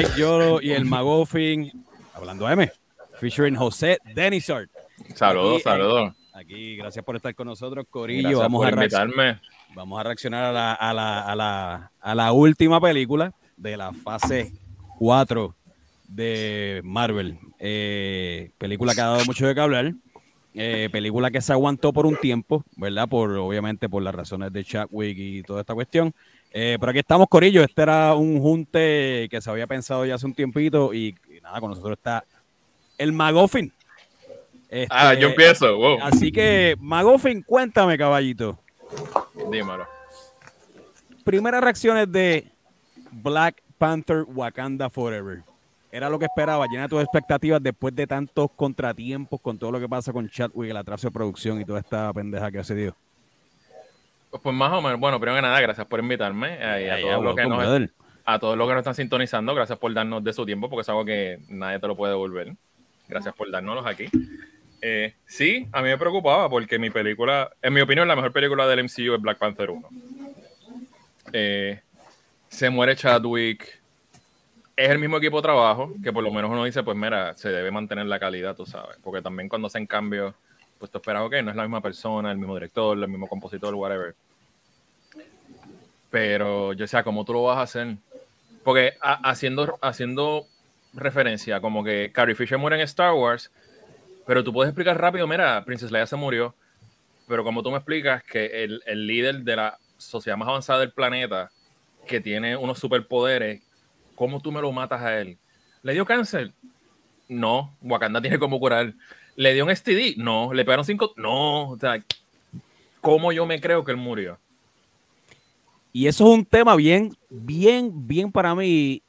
Mike Yoro y el Magofin, hablando M, featuring José Denisart. Saludos, saludos. Aquí, gracias por estar con nosotros, Corillo. Gracias Vamos por a, invitarme. vamos a reaccionar a la, a, la, a, la, a la última película de la fase 4 de Marvel. Eh, película que ha dado mucho de qué hablar. Eh, película que se aguantó por un tiempo, ¿verdad? Por obviamente por las razones de Chadwick y toda esta cuestión. Eh, pero aquí estamos, Corillo. Este era un junte que se había pensado ya hace un tiempito y, y nada, con nosotros está el Magoffin. Ah, Este, yo empiezo. Wow. Así que, Magoffin, cuéntame, caballito. Dímelo. Primeras reacciones de Black Panther Wakanda Forever. Era lo que esperaba, llena tus expectativas después de tantos contratiempos con todo lo que pasa con Chadwick, el atraso de producción y toda esta pendeja que ha sucedido. Pues más o menos, bueno, primero que nada, gracias por invitarme. eh, a, todos los que nos, brother. a todos los que nos están sintonizando, gracias por darnos de su tiempo, porque es algo que nadie te lo puede devolver. Gracias por dárnoslos aquí. Eh, sí, a mí me preocupaba porque mi película, en mi opinión, la mejor película del MCU es Black Panther 1. Eh, se muere Chadwick. Es el mismo equipo de trabajo, que por lo menos uno dice, pues mira, se debe mantener la calidad, tú sabes. Porque también cuando hacen cambios, pues tú esperas, ok, no es la misma persona, el mismo director, el mismo compositor, whatever. Pero yo decía, ¿cómo tú lo vas a hacer? Porque haciendo, haciendo referencia, como que Carrie Fisher muere en Star Wars, pero tú puedes explicar rápido, mira, Princess Leia se murió, pero como tú me explicas que el, el líder de la sociedad más avanzada del planeta, que tiene unos superpoderes, ¿cómo tú me lo matas a él? ¿Le dio cáncer? No, Wakanda tiene como curar. ¿Le dio un STD? No. ¿Le pegaron cinco? No. O sea, ¿cómo yo me creo que él murió? Y eso es un tema bien, bien, bien para mí,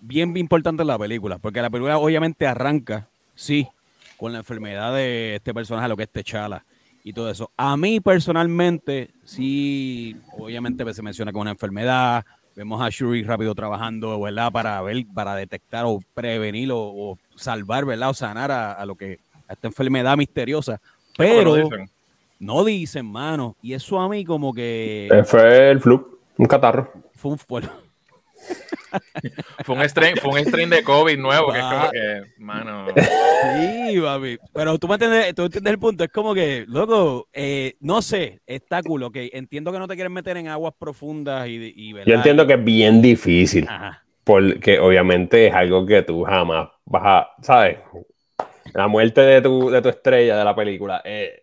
bien, bien importante en la película, porque la película obviamente arranca, sí, con la enfermedad de este personaje, lo que es T'Challa y todo eso. A mí personalmente, sí, obviamente se menciona con una enfermedad, vemos a Shuri rápido trabajando, ¿verdad? Para ver, para detectar o prevenir o, o salvar, ¿verdad? O sanar a, a lo que, a esta enfermedad misteriosa. Pero dicen. no dicen, mano, y eso a mí como que Eh, Fue el flu, un catarro. fue un fuerte. Fue un strain, fue un strain de COVID nuevo, que es como que, mano. Sí, papi. Pero tú me entiendes, tú entiendes el punto. Es como que, loco, eh, no sé, está cool, ok. Entiendo que no te quieren meter en aguas profundas y, y ¿verdad? Yo entiendo que es bien difícil, Ajá. porque obviamente es algo que tú jamás vas a, ¿sabes? La muerte de tu, de tu estrella de la película. eh,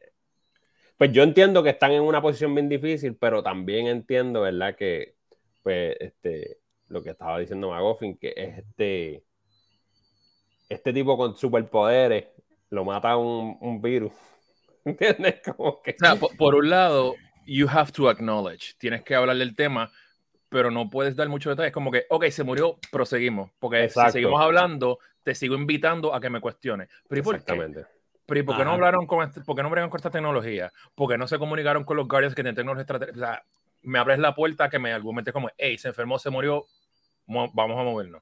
pues yo entiendo que están en una posición bien difícil, pero también entiendo, ¿verdad? Que, pues, este, lo que estaba diciendo Magoffin, que es este, este tipo con superpoderes, lo mata un, un virus. ¿Entiendes? Como que... O sea, por, por un lado, you have to acknowledge, tienes que hablar del tema, pero no puedes dar muchos detalles. Como que, ok, se murió, proseguimos. Porque Exacto. si seguimos hablando, te sigo invitando a que me cuestiones. Pero ¿y por qué? Exactamente. Pero ¿y por qué no hablaron con este- por qué no bregan con esta tecnología? ¿Por qué no se comunicaron con los Guardians que tienen tecnología estratégica? O sea, me abres la puerta que me argumentes como, hey, se enfermó, se murió, vamos a movernos.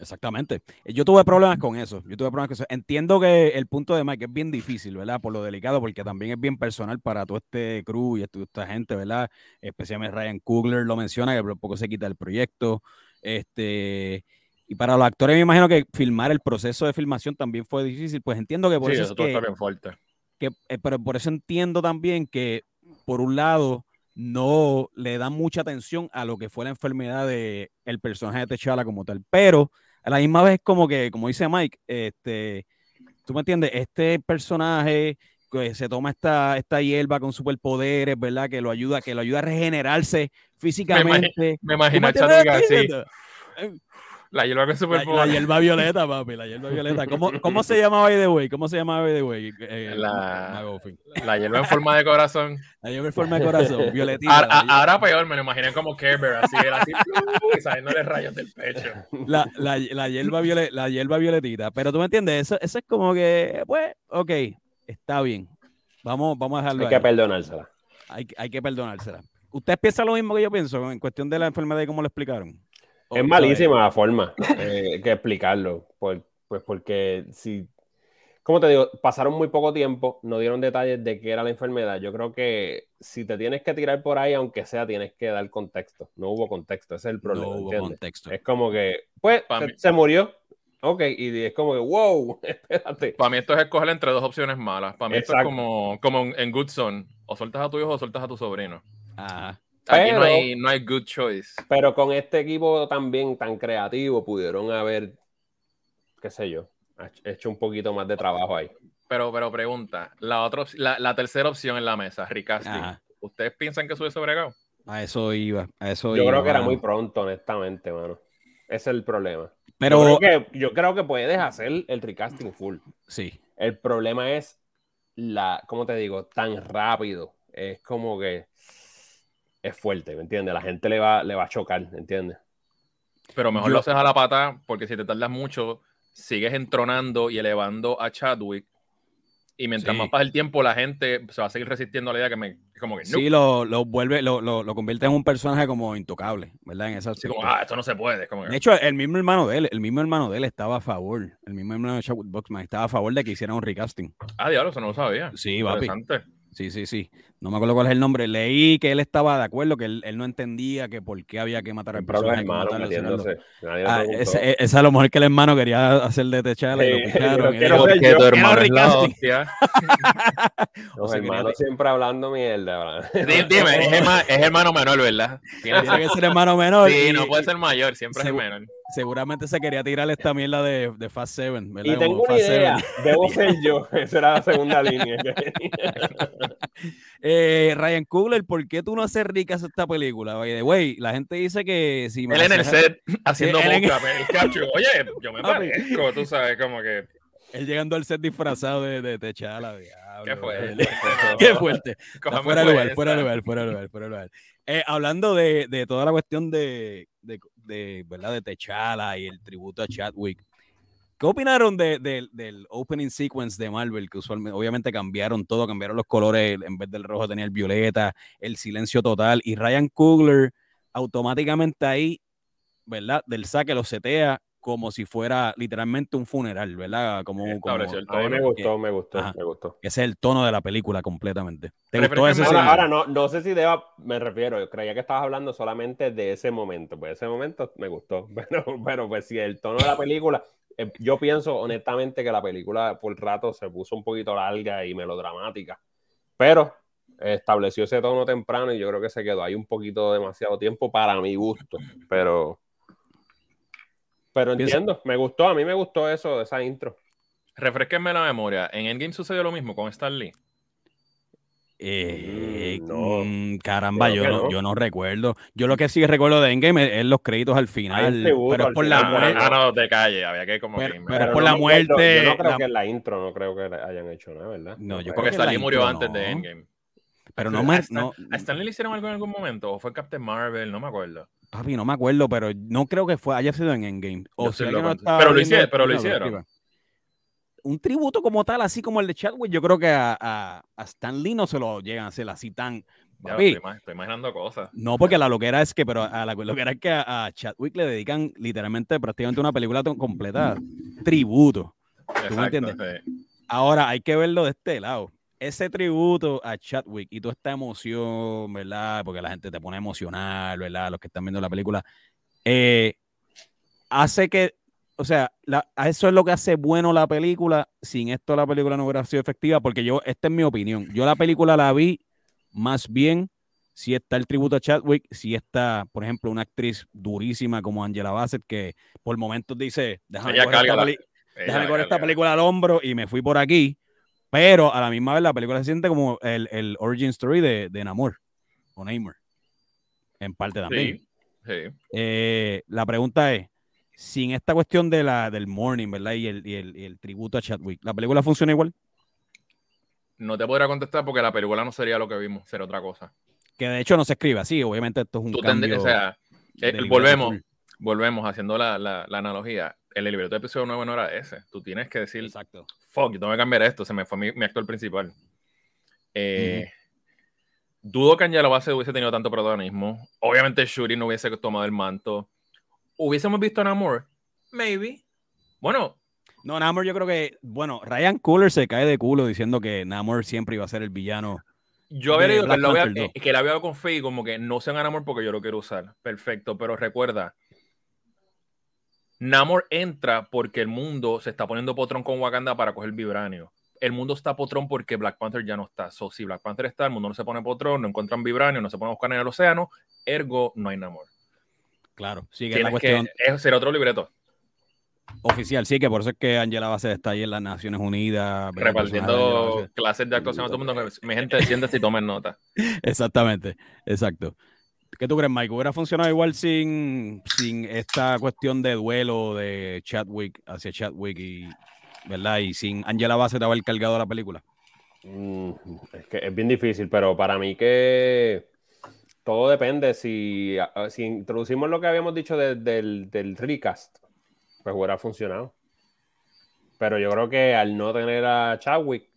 Exactamente. Yo tuve problemas con eso. Yo tuve problemas con eso. Entiendo que el punto de Mike es bien difícil, ¿verdad? Por lo delicado, porque también es bien personal para todo este crew y esta gente, ¿verdad? Especialmente Ryan Coogler lo menciona, que por poco se quita el proyecto. Este. Y para los actores me imagino que filmar el proceso de filmación también fue difícil. Pues entiendo que por sí, eso eso es todo que, está bien fuerte. que, eh, pero por eso entiendo también que, por un lado, no le dan mucha atención a lo que fue la enfermedad de el personaje de T'Challa como tal. Pero a la misma vez, como que, como dice Mike, este, tú me entiendes, este personaje que se toma esta, esta hierba con superpoderes, ¿verdad? Que lo ayuda, que lo ayuda a regenerarse físicamente. Me ¿Tú imagino así, diciendo? La hierba con La, superpoder. la hierba violeta, papi, la hierba violeta. ¿Cómo, cómo se llama by the way? ¿Cómo se llama by the way? Eh, La- Magoffin. La hierba en forma de corazón. La hierba en forma de corazón, violetita. Ahora, la peor, me lo imaginé como Care Bear, así, era así, y saliéndole rayos del pecho. la, la, la, hierba violet- la hierba violetita. Pero tú me entiendes, eso, eso es como que, pues, ok, está bien. Vamos, vamos a dejarlo Hay que ahí. perdonársela. Hay, hay que perdonársela. ¿Usted piensa lo mismo que yo pienso en cuestión de la enfermedad y cómo lo explicaron? Es malísima la forma eh, que explicarlo. por- pues porque si como te digo, pasaron muy poco tiempo, no dieron detalles de qué era la enfermedad. Yo creo que si te tienes que tirar por ahí, aunque sea, tienes que dar contexto. No hubo contexto, ese es el problema. No hubo ¿entiendes? contexto. Es como que, pues, se, se murió. Ok, y es como que, wow, espérate. Para mí esto es escoger entre dos opciones malas. Para mí esto es como, como en- en Good Son. O sueltas a tu hijo o sueltas a tu sobrino. Ajá. Aquí no, hay, no hay good choice. Pero con este equipo también tan creativo, pudieron haber, qué sé yo, hecho un poquito más de trabajo ahí. Pero, pero pregunta, la, otra, la, la tercera opción en la mesa, recasting. Ajá. ¿Ustedes piensan que eso hubiese bregado? A eso iba. A eso Yo iba, creo que era muy pronto, honestamente, mano. Ese es el problema. Pero yo, creo que, yo creo que puedes hacer el recasting full. sí. El problema es la, ¿cómo te digo? Tan rápido. Es como que es fuerte, ¿me entiendes? La gente le va, le va a chocar, ¿me entiendes? Pero mejor Yo- lo haces a la pata, porque si te tardas mucho, sigues entronando y elevando a Chadwick. Y mientras Sí. más pasa el tiempo, la gente se va a seguir resistiendo a la idea que me. Como que, Sí, lo, lo vuelve, lo, lo, lo convierte en un personaje como intocable, ¿verdad? En esa Así como, ah, esto no se puede. es Como que- De hecho, el mismo hermano de él, el mismo hermano de él estaba a favor, el mismo hermano de Chadwick Boxman estaba a favor de que hicieran un recasting. ah, diablo, eso no lo sabía. Sí, papi. Sí, sí, sí. No me acuerdo cuál es el nombre. Leí que él estaba de acuerdo, que él, él no entendía que por qué había que matar al personaje. como hermanos tal, lesionarlo. metiéndose. Nadie le Ah, ese, ese es a lo mejor que el hermano quería hacer de Techala y lo Sí, y ser Porque yo, tu hermano es la hostia. Los se hermanos quería- siempre hablando mierda. ¿verdad? Di- Dime, es, herma- es hermano menor, ¿verdad? Tiene- que ser hermano menor. Sí, y- no puede ser mayor, siempre es el Segu- menor. Seguramente se quería tirar esta mierda de, de Fast Seven, ¿verdad? Y tengo Como una Fast idea. Seven. Debo ser yo. Esa era la segunda línea. Eh, Ryan Coogler, ¿por qué tú no haces ricas esta película? By the way, la gente dice que si me Él en el set haciendo él en- el capture. Oye, yo me parezco, tú sabes, como que. Él llegando al set disfrazado de, de Techala, diablo. ¿Qué fue? brother. Qué fuerte. Fuera de lugar, fuera de lugar, fuera de lugar, fuera de lugar. Eh, hablando de, de toda la cuestión de, de, de, ¿verdad? de Techala y el tributo a Chadwick, ¿qué opinaron de- de- del opening sequence de Marvel? Que usualmente, obviamente cambiaron todo, cambiaron los colores, en vez del rojo tenía el violeta, el silencio total, y Ryan Coogler automáticamente ahí, ¿verdad? Del saque lo setea como si fuera literalmente un funeral, ¿verdad? Como, como el A mí me tono. gustó, me gustó, Ajá. me gustó. ese es el tono de la película completamente. ¿Te gustó ese Ahora, ahora no, no sé si deba, me refiero, yo creía que estabas hablando solamente de ese momento, pues ese momento me gustó, pero, pero pues si el tono de la película, eh, yo pienso honestamente que la película por rato se puso un poquito larga y melodramática, pero estableció ese tono temprano y yo creo que se quedó ahí un poquito demasiado tiempo para mi gusto, pero pero entiendo, me gustó, a mí me gustó eso, esa intro. Refresquenme la memoria. En Endgame sucedió lo mismo con Stan Lee. Eh, Mm, no. mm, caramba, yo no, no. yo no recuerdo. Yo lo que sí recuerdo de Endgame es, los créditos al final. pero es por final, la pero- muerte. Ah, no, de calle. Había que como Pero- que- pero- por no la muerte, Yo no creo la- que en la intro, no creo que hayan hecho nada, ¿verdad? No, yo creo. que Stan la Lee murió antes de. Endgame. Pero no ¿A me. No, ¿A Stan Lee le hicieron algo en algún momento? ¿O fue Captain Marvel? No me acuerdo. papi, no me acuerdo, pero no creo que fue haya sido en Endgame. O estaba Pero lo hicieron, pero lo hicieron. Un tributo como tal, así como el de Chadwick, yo creo que a, a, a Stan Lee no se lo llegan a hacer así tan. Ya, estoy, ima- estoy imaginando cosas. No, porque la loquera es que, pero a la loquera es que a, a Chadwick le dedican literalmente prácticamente una película completa tributo. Exacto, entiendes? sí. Ahora hay que verlo de este lado. Ese tributo a Chadwick y toda esta emoción, ¿verdad? Porque la gente te pone emocional, ¿verdad? Los que están viendo la película. eh, hace que, o sea, la- a eso es lo que hace bueno la película. Sin esto la película no hubiera sido efectiva, porque yo, esta es mi opinión. Yo la película la vi más bien si está el tributo a Chadwick, si está, por ejemplo, una actriz durísima como Angela Bassett, que por momentos dice, déjame Ella coger esta déjame esta película al hombro y me fui por aquí. Pero a la misma vez la película se siente como el, el origin story de, de Namor o Namor. En parte también. Sí, sí. Eh, la pregunta es, sin esta cuestión de la, del morning, ¿verdad? Y el, y el- y el tributo a Chadwick, ¿la película funciona igual? No te podría contestar porque la película no sería lo que vimos, sería otra cosa. Que de hecho no se escribe así, obviamente esto es un Tú cambio. o sea, eh, volvemos, volvemos haciendo la, la, la analogía. El libreto de episodio 9 no era ese. Tú tienes que decir, Exacto. fuck, yo tengo que cambiar esto, se me fue mi, mi actor principal. Eh, Dudo que Angela Bassett hubiese tenido tanto protagonismo. Obviamente Shuri no hubiese tomado el manto. ¿Hubiésemos visto a Namor? Maybe. Bueno, No, Namor yo creo que, bueno, Ryan Cooler se cae de culo diciendo que Namor siempre iba a ser el villano. Yo había leído que, lo había, 2. que él había hablado con Faye como que no sean Namor porque yo lo quiero usar. Perfecto, pero recuerda, Namor entra porque el mundo se está poniendo potrón con Wakanda para coger vibranio. El mundo está potrón porque Black Panther ya no está. So, si Black Panther está, el mundo no se pone potrón, no encuentran vibranio, no se pone a buscar en el océano, ergo no hay Namor. Claro, sí que es la cuestión que, será otro libreto, oficial, sí, que por eso es que Angela Bassett está ahí en las Naciones Unidas. repartiendo clases de actuación a todo el mundo. Mi gente, siéntese y tomen nota. Exactamente, exacto. ¿Qué tú crees, Mike? ¿Hubiera funcionado igual sin, sin esta cuestión de duelo de Chadwick hacia Chadwick y, ¿verdad? Y sin Angela Bassett haber cargado la película. Mm, es que es bien difícil, pero para mí que todo depende. Si, si introducimos lo que habíamos dicho de- del, del recast, pues hubiera funcionado. Pero yo creo que al no tener a Chadwick,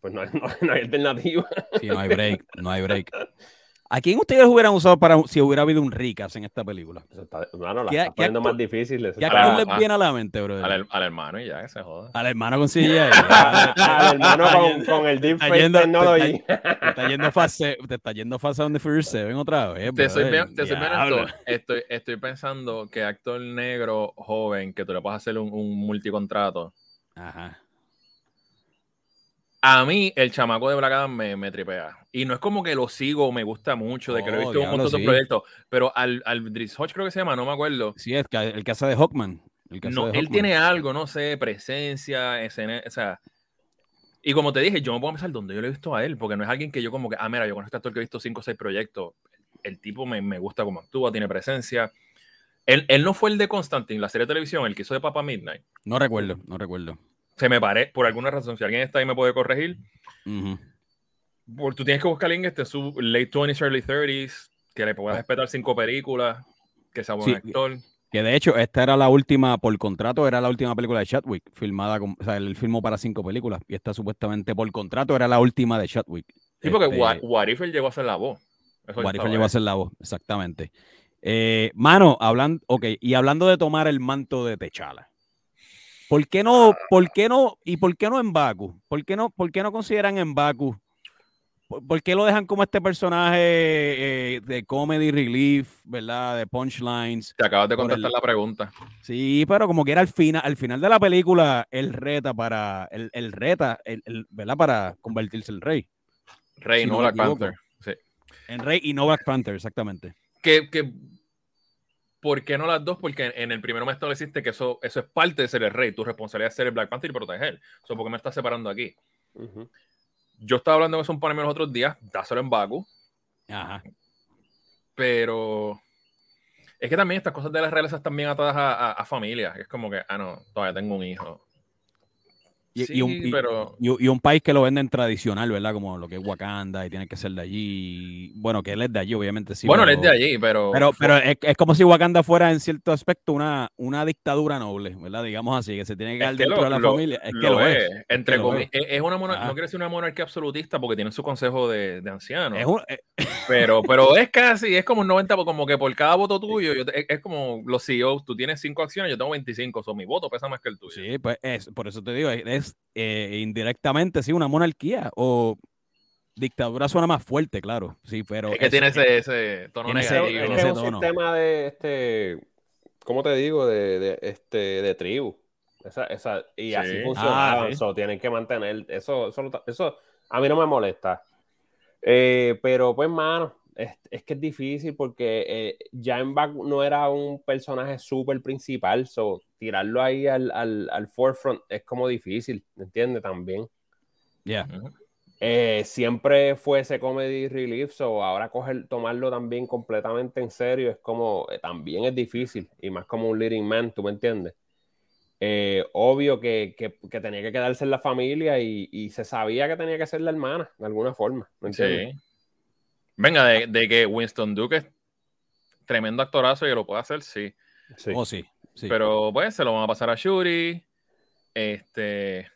pues no hay, no, no hay alternativa. Sí, no hay break, no hay break. ¿A quién ustedes hubieran usado para si hubiera habido un Ricas en esta película? Eso está, mano, la ¿Qué- está poniendo más difícil. ¿Qué actor les viene a la mente, bro? Al, al hermano y ya, que se joda. Al hermano con CGI. Al hermano con, con el deep yendo- technology. te está yendo Fast Se- te está yendo and the Furious 7 otra vez. Te soy te soy honesto, estoy, estoy pensando que actor negro joven que tú le puedas hacer un, un multicontrato. Ajá. A mí, el chamaco de Black Adam me, me tripea. Y no es como que lo sigo, me gusta mucho, de que lo he Oh, visto en un montón de proyectos. Pero al, al Dries Hodge creo que se llama, no me acuerdo. Sí, es que el que hace de Hawkman. El que hace No, de él Hawkman. tiene algo, no sé, presencia, escena, o sea. Y como te dije, yo me puedo pensar dónde yo lo he visto a él, porque no es alguien que yo como que, ah, mira, yo a este actor que he visto cinco o seis proyectos. El tipo me, me gusta cómo actúa, tiene presencia. Él, él no fue el de Constantine, la serie de televisión, el que hizo de Papa Midnight. No recuerdo, no recuerdo. Se me paré, por alguna razón, si alguien está ahí me puede corregir. Por, tú tienes que buscar a alguien que esté en su late 20s, early 30s, que le pueda respetar cinco películas, que sea buen Sí. actor. Que de hecho, esta era la última, por contrato, era la última película de Chadwick, filmada, con, o sea, él filmó para cinco películas. Y esta supuestamente por contrato era la última de Chadwick. Sí, porque Este, If él llegó a ser la voz. Eso What If estaba él llegó a ser la voz, exactamente. Eh, mano, hablando, ok, y hablando de tomar el manto de Techala. ¿Por qué no, por qué no, y por qué no en Baku? ¿Por qué no, por qué no consideran en Baku? ¿Por, por qué lo dejan como este personaje eh, de comedy relief, verdad? De punchlines. Te acabas de contestar el- la pregunta. Sí, pero como que era al final, al final de la película, él reta para, el, el reta, el, ¿verdad? Para convertirse en rey. Rey, Si no Black. Panther. Sí. En rey y no Black Panther, exactamente. Que, que, ¿Por qué no las dos? Porque en el primero me estableciste que eso, eso es parte de ser el rey. Tu responsabilidad es ser el Black Panther y proteger. O sea, ¿Por qué me estás separando aquí? Ujú. Yo estaba hablando de eso un panel los otros días, dáselo en Baku, Ajá. pero es que también estas cosas de las realezas están bien atadas a, a, a familia. Es como que, ah, no, todavía tengo un hijo. Y, sí, y un, y- pero y- y un país que lo venden tradicional, ¿verdad? Como lo que es Wakanda y tiene que ser de allí. Bueno, que él es de allí, obviamente sí. bueno, él es de allí, pero, Pero, pero es, es como si Wakanda fuera en cierto aspecto una, una dictadura noble, ¿verdad? Digamos así, que se tiene que que dentro lo- de la lo- familia. Es que lo es. es. Entre comi- es. es una Ajá. no quiero decir una monarquía absolutista porque tienen su consejo de, de ancianos. Es un- eh, Pero, pero es casi, es como un 90, como que por cada voto tuyo, yo te- es, como los CEOs, tú tienes 5 acciones, yo tengo 25, so mi voto pesa más que el tuyo. sí, pues es, por eso te digo, es, es, eh, indirectamente, sí, una monarquía o dictadura suena más fuerte, claro. Sí, pero. es que eso- tiene ese, ese tono ese- negativo. Es ese un tono. sistema de este, ¿cómo te digo? De, de, este, de tribu. Esa, esa, y Sí. así Ah, funcionaban. sí. so, tienen que mantener. Eso, eso, lo- eso a mí no me molesta. Eh, pero pues, mano, es, es que es difícil porque eh, ya en Back no era un personaje súper principal. So, tirarlo ahí al, al, al forefront es como difícil, ¿me entiendes? También. Ya. Eh, siempre fue ese comedy relief, so ahora coger, tomarlo también completamente en serio es como, eh, también es difícil, y más como un leading man, ¿tú me entiendes? Eh, obvio que, que- que tenía que quedarse en la familia y, y se sabía que tenía que ser la hermana, de alguna forma, ¿me entiendes? Sí. Venga, de, de que Winston Duke es tremendo actorazo y lo puede hacer, sí. Sí. Oh, sí. sí. Pero pues se lo van a pasar a Shuri. Este.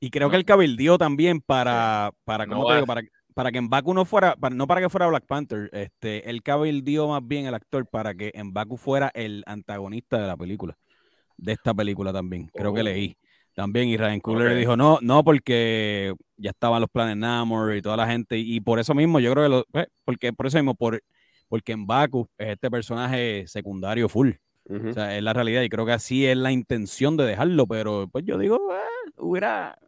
Y creo No. que el cabildió también para, para No ¿cómo te digo? Para, para que en Baku no fuera, para- no para que fuera Black Panther, este, el cabildió más bien el actor para que en Baku fuera el antagonista de la película. de esta película también. Creo que Oh. leí también. Y Ryan Coogler Ok. dijo, no, no, porque ya estaban los planes Namor y toda la gente. Y por eso mismo, yo creo que lo, pues, porque por eso mismo, por, porque en Baku es este personaje secundario full. O sea, es la realidad y creo que así es la intención de dejarlo, pero pues yo digo, eh, hubiera,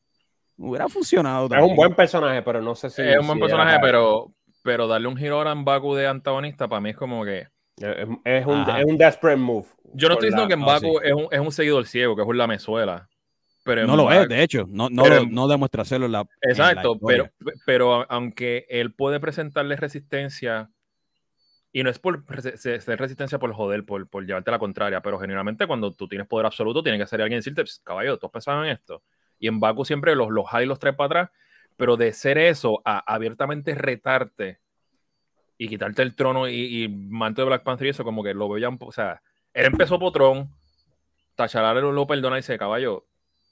hubiera funcionado es un buen personaje, pero no sé si. es un buen si personaje, era- pero, pero darle un giro ahora en Baku de antagonista para mí es como que. Es, es un, es un desperate move. Yo no estoy diciendo la- que en no, Baku sí. es, un, es un seguidor ciego, que es un lamezuela. Pero No lo es, de hecho, no, no, pero lo- no demuestra serlo en la. en la Exacto, pero, pero aunque él puede presentarle resistencia, y no es por ser resistencia por joder, por, por llevarte la contraria, pero generalmente cuando tú tienes poder absoluto, tiene que ser alguien decirte, "Pss, caballo, tú has pensado en esto. Y en Baku siempre los, los jala y los trae para atrás, pero de ser eso a abiertamente retarte y quitarte el trono y, y manto de Black Panther y eso, como que lo poco, o sea, él empezó potrón, Tacharar lo perdona y dice, caballo,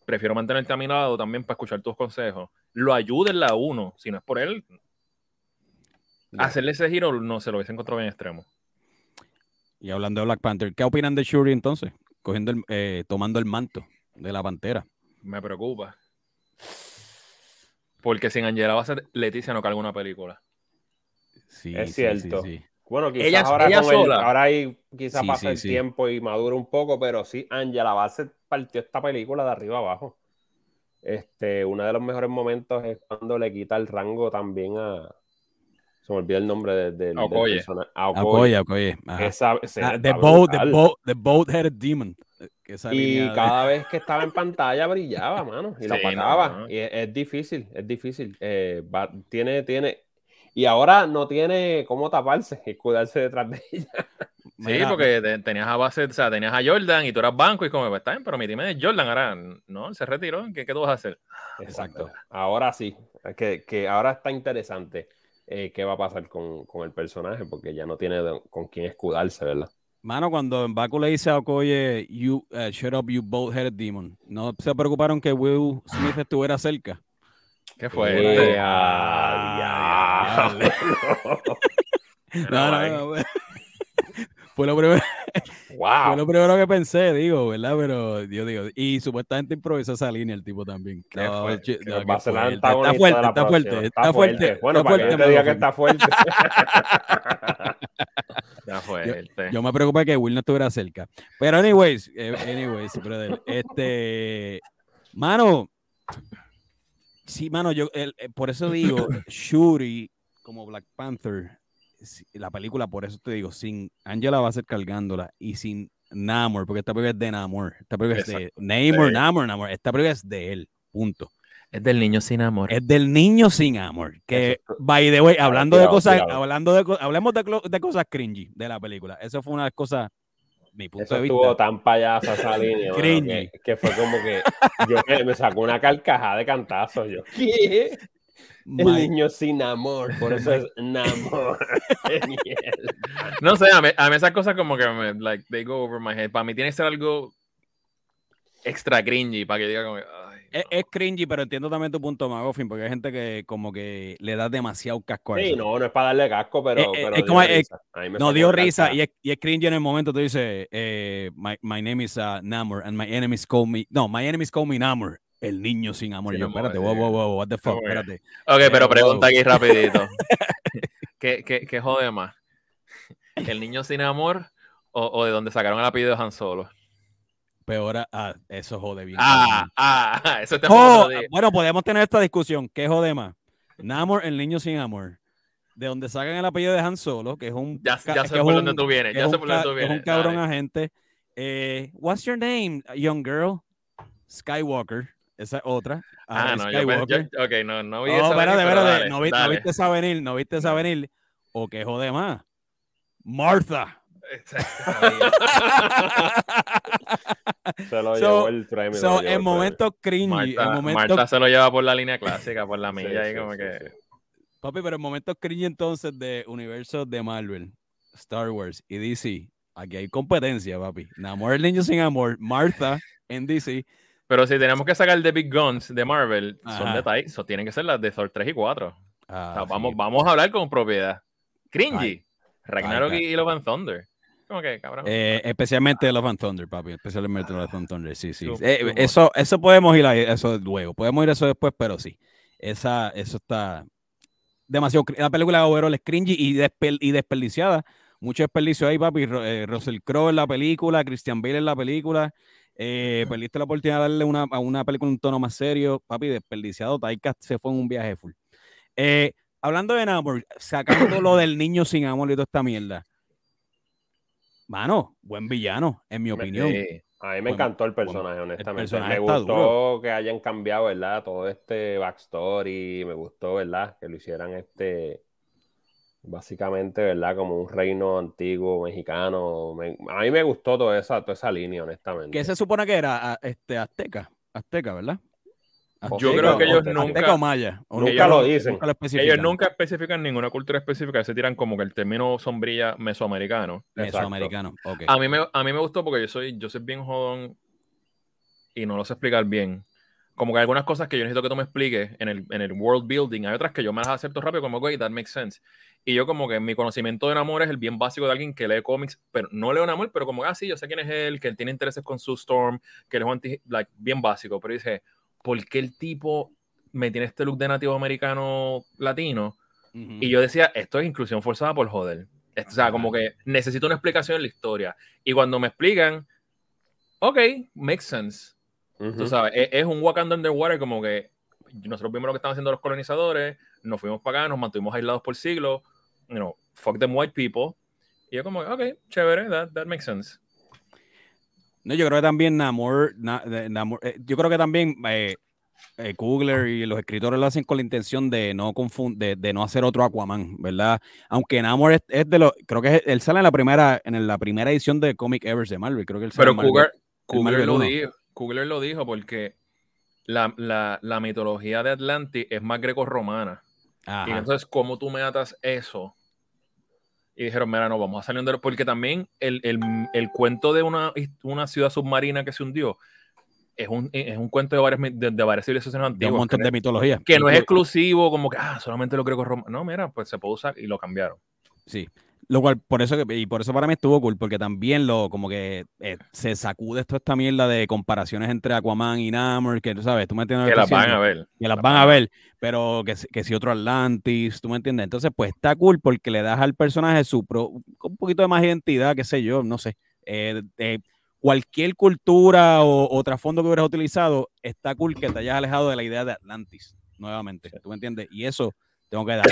prefiero mantenerte a mi lado también para escuchar tus consejos. Lo ayuda en la uno, si no es por él, hacerle ese giro no se lo hubiese encontrado bien extremo. Y hablando de Black Panther, ¿qué opinan de Shuri entonces? Cogiendo el, eh, tomando el manto de la pantera. Me preocupa. Porque sin Angela va a ser Leticia no carga una película. Sí, Es sí, cierto. sí, sí. Bueno, quizás Ella- ahora, ella con el- sola. ahora ahí quizás Sí, pasa sí, el sí. tiempo y madura un poco, pero sí, Angela Bassett partió esta película de arriba abajo. Este, uno de los mejores momentos es cuando le quita el rango también a. Se me olvidó el nombre de, de- del Okoye. personaje. A Okoye. Okoye. Esa- Ah, the, boat, the, boat, the boat-headed demon. eh, que esa Y de- cada vez que estaba en pantalla brillaba, mano, y lo Sí, apagaba. no, no. Y es, es difícil, es difícil. Eh, va- tiene, tiene, y ahora no tiene cómo taparse y cuidarse detrás de ella. Sí, Mira, porque te- tenías a base, o sea, tenías a Jordan y tú eras banco y como, pues está bien, pero mi team es Jordan, ahora no, se retiró, ¿qué, qué tú vas a hacer? Exacto. Ahora sí, que, que ahora está interesante eh, qué va a pasar con, con el personaje, porque ya no tiene de- con quién escudarse, ¿verdad? Mano, cuando en Baku le dice a Okoye, you, eh, shut up, you boat-headed demon, ¿no se preocuparon que Will Smith estuviera cerca? ¿Qué fue? Eh, No, no, no, fue- Fue lo, primero, fue wow. lo primero que pensé, digo, ¿verdad? Pero yo digo, y supuestamente improvisó esa línea el tipo también. ¿Qué No, fue? Que no, el fuerte, está fuerte, está fuerte, está fuerte. Bueno, está para que yo te diga que está fuerte. Ya fuerte. Yo me preocupé que Will no estuviera cerca. Pero anyways, eh, anyways, brother, este, mano, sí, mano, yo, el- eh, por eso digo, Shuri como Black Panther, la película, por eso te digo, sin Angela va a ser cargándola y sin Namor, porque esta película es de Namor, esta película es de Namor, Sí. Namor, Namor, esta película es de él, punto. Es del niño sin amor. Es del niño sin amor. Que, Eso- by the way, hablando de tirado, cosas, tirado. hablando de, hablemos de, de cosas cringy de la película. Eso fue una de las cosas, mi punto Eso de estuvo vista. tan payasa esa línea, mano, que, que fue como que yo me, me sacó una carcajada de cantazo. Yo, ¿qué? El My- niño sin amor, por eso es Namor. No sé, a mí, a mí esas cosas como que me, like, they go over my head. Para mí tiene que ser algo extra cringy para que diga como, ay, es, no. es cringy, pero entiendo también tu punto, Magofin, porque hay gente que como que le da demasiado casco a Sí, eso. no, no es para darle casco, pero, Eh, eh, pero es dio como- risa. A mí me No dio risa y es, y es cringy en el momento. Tú dices, eh, my, my name is uh, Namor and my enemies call me. No, my enemies call me Namor. El niño sin amor. Yo, espérate, wow, wow, wow, what the fuck, que- espérate. Ok, Eh, pero wow. pregunta aquí rapidito. ¿Qué, qué, qué jode más? ¿El niño sin amor o, o de donde sacaron el apellido de Han Solo? Peor, a- ah, eso jode bien. Ah, ah, eso te Oh, bueno, podemos tener esta discusión. ¿Qué jode más? Namor, el niño sin amor. De donde sacan el apellido de Han Solo, que es un. Ya, ya sé por dónde tú vienes, ya sé por dónde tú que es vienes. un cabrón dale. agente. Eh, what's your name, young girl? Skywalker. Esa es otra. Ah, Ah, no, yo, yo- ok, no, no vi Oh, esa espérate, venir, pero espérate, dale, No, vi- no dale. viste esa venir, no viste esa venir. O que jode más. Martha. Se lo So- llevó el premio. So, en momentos cringy, en Marta, momentos Marta se lo lleva por la línea clásica, por la milla Sí, ahí sí, como sí, que... sí. Papi, pero en momentos cringy entonces de universo de Marvel, Star Wars y DC, aquí hay competencia, papi. Namor el niño sin amor, Martha en DC. Pero si tenemos que sacar de Big Guns de Marvel, son detalles, so tienen que ser las de Thor 3 y 4. O Ah, sea, sí. vamos, vamos a hablar con propiedad. Cringy. Ragnarok Ay, y Love and Thunder. Como que, cabrón. Eh, especialmente Love and Thunder, papi. Especialmente Love and Thunder, sí, sí. Eh, eso, eso podemos ir a eso luego. Podemos ir a eso después, pero sí. Esa, eso está demasiado. La película overall es cringy y, despe- y desperdiciada. Mucho desperdicio ahí, papi. Eh, Russell Crowe en la película, Christian Bale en la película. Eh, perdiste la oportunidad de darle una, a una película un tono más serio. Papi, desperdiciado. Taika se fue en un viaje full. Eh, hablando de Namor, sacando lo del niño sin amor y toda esta mierda. Mano, buen villano, en mi opinión. Sí. A mí me Bueno, encantó el personaje, honestamente. personaje me gustó duro. que hayan cambiado, ¿verdad? Todo este backstory. Me gustó, ¿verdad? Que lo hicieran este. Básicamente, ¿verdad? Como un reino antiguo mexicano. Me- a mí me gustó toda esa, toda esa línea, honestamente. ¿Qué se supone que era? A- Este, Azteca. Azteca, ¿verdad? Yo Azteca creo que o- ellos Azteca nunca- o Maya. o Nunca ellos lo dicen. nunca lo especifican. Ellos nunca especifican ninguna cultura específica, se tiran como que el término sombrilla mesoamericano. Mesoamericano. Ok. A mí, me, a mí me gustó porque yo soy, yo soy bien jodón y no lo sé explicar bien. Como que hay algunas cosas que yo necesito que tú me expliques en el, en el world building. Hay otras que yo me las acepto rápido, como, güey, that makes sense. Y yo, como que mi conocimiento de Namor es el bien básico de alguien que lee cómics, pero no leo Namor, pero como, ah, sí, yo sé quién es él, que él tiene intereses con su Storm, que él es un anti, like, bien básico. Pero dice, ¿por qué el tipo me tiene este look de nativo americano latino? Ujú. Y yo decía, esto es inclusión forzada por joder. O sea, como que necesito una explicación en la historia. Y cuando me explican, ok, makes sense. Ujú. Tú sabes, es, es un Wakanda Underwater como que nosotros vimos lo que estaban haciendo los colonizadores, nos fuimos para acá, nos mantuvimos aislados por siglos, you know, fuck them white people. Y yo como, ok, chévere, that, that makes sense. No, yo creo que también Namor, Na- Namor- eh, yo creo que también eh, eh, Kugler y los escritores lo hacen con la intención de no confund- de, de no hacer otro Aquaman, ¿verdad? Aunque Namor es, es de los, creo que es- él sale en la primera, en la primera edición de Comic Evers de Marvel, creo que él sale Pero Marvel. Marvel lo dijo, Cougar lo dijo porque la, la, la mitología de Atlantis es más greco-romana. Y entonces, ¿cómo tú me atas eso? Y dijeron, mira, no, vamos a salir de... Porque también el, el- el cuento de una, una ciudad submarina que se hundió es un, es un cuento de varias, de, de varias civilizaciones de un montón que, de mitología. que no es exclusivo, como que, ah, solamente lo creo romanos. No, mira, pues se puede usar y lo cambiaron. Sí. Lo cual, por eso y por eso para mí estuvo cool, porque también lo, como que eh, se sacude toda esta mierda de comparaciones entre Aquaman y Namor, que tú sabes, tú me entiendes. Que las van a ver. que las van a ver, pero que, si- que si otro Atlantis, tú me entiendes. Entonces, pues está cool porque le das al personaje su pro- un poquito de más identidad, qué sé yo, no sé. Eh, eh, cualquier cultura o, o trasfondo que hubieras utilizado, está cool que te hayas alejado de la idea de Atlantis, nuevamente, tú me entiendes. Y eso tengo que dar.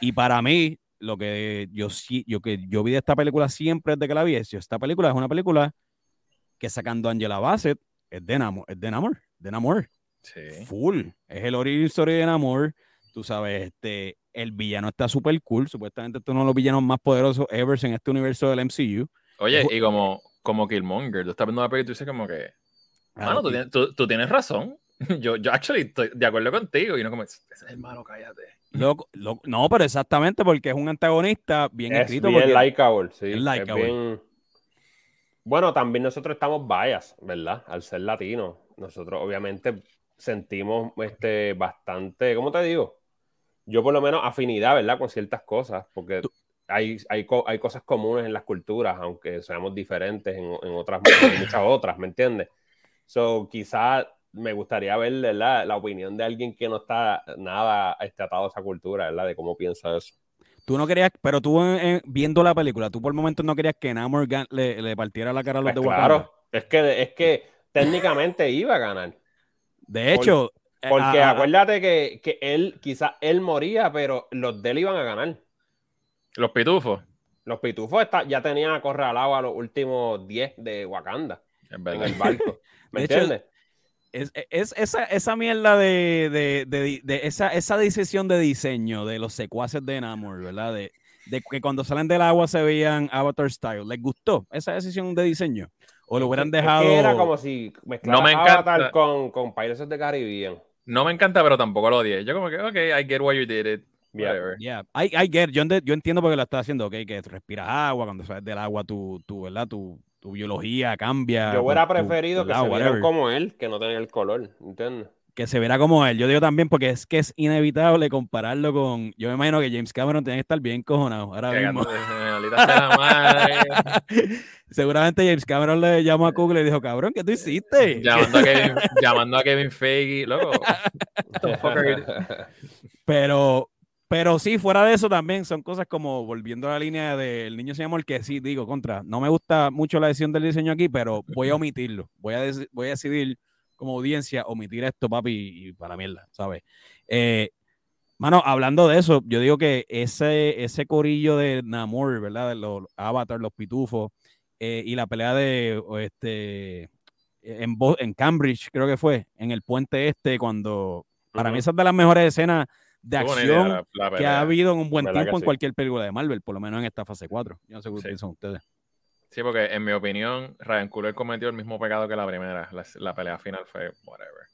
y para mí, lo que yo sí, yo que yo vi de esta película siempre desde que la vi, es esta película es una película que sacando a Angela Bassett es de Namor, es de Namor, de Namor Sí. full. Es el origin story de Namor. Tú sabes, este, el villano está súper cool. Supuestamente este es uno de los villanos más poderosos ever en este universo del MCU. Oye, y como, como Killmonger, tú estás viendo la película y tú dices como que, mano, tú, tú- tú tienes razón. Yo, yo actually estoy de acuerdo contigo y no como, ese es el malo, cállate. loco- loco- no, pero exactamente porque es un antagonista bien Es escrito. bien porque- likeable, sí. es Es likeable. bien- Bueno, también nosotros estamos bias, ¿verdad? Al ser latinos. Nosotros obviamente sentimos este bastante, ¿cómo te digo? Yo por lo menos afinidad, ¿verdad? Con ciertas cosas, porque Tú- hay, hay, hay cosas comunes en las culturas, aunque seamos diferentes en, en otras, en muchas otras, ¿me entiendes? So, quizás me gustaría ver, ¿verdad? La opinión de alguien que no está nada este, atado a esa cultura, ¿verdad? De cómo piensa eso. Tú no querías, pero tú en- en- viendo la película, tú por momentos no querías que Namor le, le partiera la cara a los Pues de Wakanda. claro, es que, es que técnicamente iba a ganar. De hecho, eh, Porque a- a- acuérdate que, que él, quizás él moría, pero los de él iban a ganar. Los pitufos. Los pitufos está- ya tenían acorralado a los últimos 10 de Wakanda en el barco. ¿Me De hecho, entiendes? Es, es- esa, esa mierda de, de- de- de esa, esa decisión de diseño de los secuaces de Namor, ¿verdad? De, de que cuando salen del agua se veían Avatar Style. ¿Les gustó esa decisión de didiseño? ¿O lo hubieran Es que dejado? era como si No me encanta. Avatar con, con Pirates of the Caribbean. No me encanta, pero tampoco lo odié. Yo como que, ok, I get why you did it. Yeah. Whatever. Yeah, I, I get, yo, yo entiendo por qué lo estás haciendo, ok, que respiras agua, cuando sales del agua tu, tu, ¿verdad? tu, tu biología cambia. Yo hubiera tu- preferido que se whatever. como él, que no tenía el color. ¿Entiendes? que se verá como él. Yo digo también porque es que es inevitable compararlo con. Yo me imagino que James Cameron tiene que estar bien cojonado ahora mismo. Seguramente James Cameron le llamó a Google y dijo, cabrón, ¿qué tú hiciste? Llamando a Kevin, llamando a Kevin Feige, loco. pero, pero sí, fuera de eso también son cosas como volviendo a la línea del niño se llama el que sí, digo, contra. No me gusta mucho la decisión del diseño aquí, pero voy a omitirlo. Voy a, voy a decidir como audiencia omitir esto, papi, y para mierda, ¿sabes? Eh, mano, hablando de eso, yo digo que ese, ese corillo de Namor, ¿verdad? De los Avatar, los pitufos, eh, y la pelea de este en, en Cambridge, creo que fue, en el puente este, cuando para mí esa es de las mejores escenas de acción que ha habido en un buen tiempo en cualquier película de Marvel, por lo menos en esta fase 4. Yo no sé qué piensan ustedes. Sí, porque en mi opinión, Ryan Coogler cometió el mismo pecado que la primera. La, pelea final fue whatever.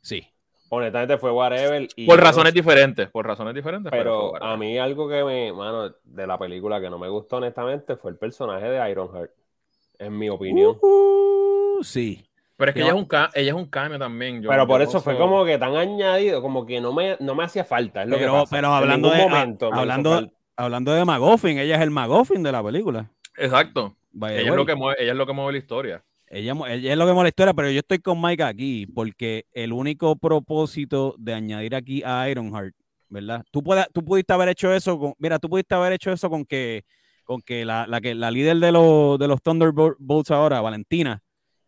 Sí. Honestamente fue whatever. por razones diferentes, por razones diferentes. Pero, a mí algo que me, mano, de la película que no me gustó honestamente fue el personaje de Ironheart. En mi opinión. Uh, sí. Pero es que ella, es un ella es un cambio también. pero por eso fue como que tan añadido, como que no me, no me hacía falta. pero, pero hablando de hablando, hablando de Magoffin, ella es el Magoffin de la película. Exacto ella, es lo que mueve, ella es lo que mueve la historia. Ella, ella, es lo que mueve la historia, pero yo estoy con Mike aquí porque el único propósito de añadir aquí a Ironheart, ¿verdad? Tú, tú pudiste haber hecho eso con, mira, tú pudiste haber hecho eso con que, con que la, la que la líder de los, de los Thunderbolts ahora, Valentina,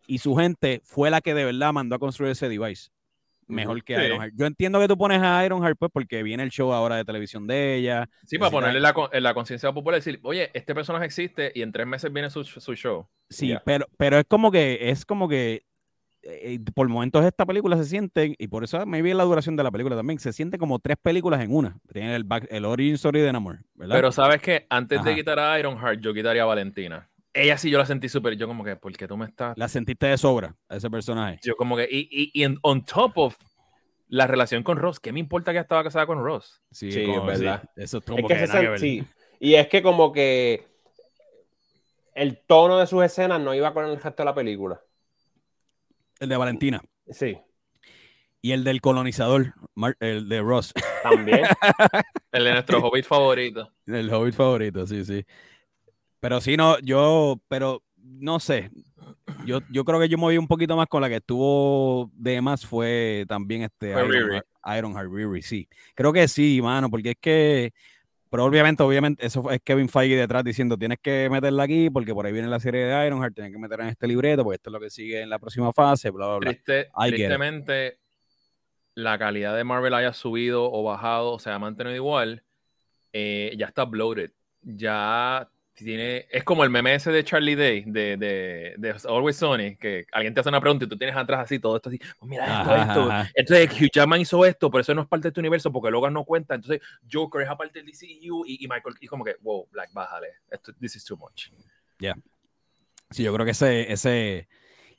y su gente fue la que de verdad mandó a construir ese device mejor que Ironheart. Yo entiendo que tú pones a Ironheart pues porque viene el show ahora de televisión de ella. Sí, para ponerle la, en la conciencia popular decir, oye, este personaje existe y en tres meses viene su, show. Sí, pero, pero es como que, es como que eh, por momentos esta película se siente, y por eso me vi la duración de la película también, se siente como tres películas en una. Tiene el, el origin story de Namor, ¿verdad? Pero sabes que antes de quitar a Ironheart, yo quitaría a Valentina ella sí yo la sentí súper, yo como que, ¿por qué tú me estás...? La sentiste de sobra, a ese personaje. Yo como que, y, y, y on top of la relación con Ross. ¿Qué me importa que estaba casada con Ross? Sí, es verdad. eso es como que, sí. Y es que como que el tono de sus escenas no iba con el resto de la película. El de Valentina. Sí. Y el del colonizador, el de Ross. También. el de nuestro hobbit favorito. El hobbit favorito, sí, sí. Pero sí, no, yo, pero no sé, yo, yo creo que yo me moví un poquito más con la que estuvo de más fue también este Iron, Ironheart Riri, sí. Creo que sí, mano, porque es que, pero obviamente, obviamente, eso es Kevin Feige detrás diciendo, tienes que meterla aquí porque por ahí viene la serie de Ironheart, tienes que meterla en este libreto porque esto es lo que sigue en la próxima fase, bla, bla, bla. tristemente, la calidad de Marvel haya subido o bajado, o sea, ha mantenido igual, eh, ya está bloated. Ya tiene, es como el meme ese de Charlie Day, de, de, de, Always Sony, que alguien te hace una pregunta y tú tienes atrás así todo esto así, pues mira esto, esto. Entonces Hugh Jackman hizo esto, pero eso no es parte de tu universo porque Logan no cuenta. Entonces Joker es aparte del DCU y, y Michael, y como que, wow, Black, bájale, esto, this is too much. Ya. Sí, yo creo que ese, ese,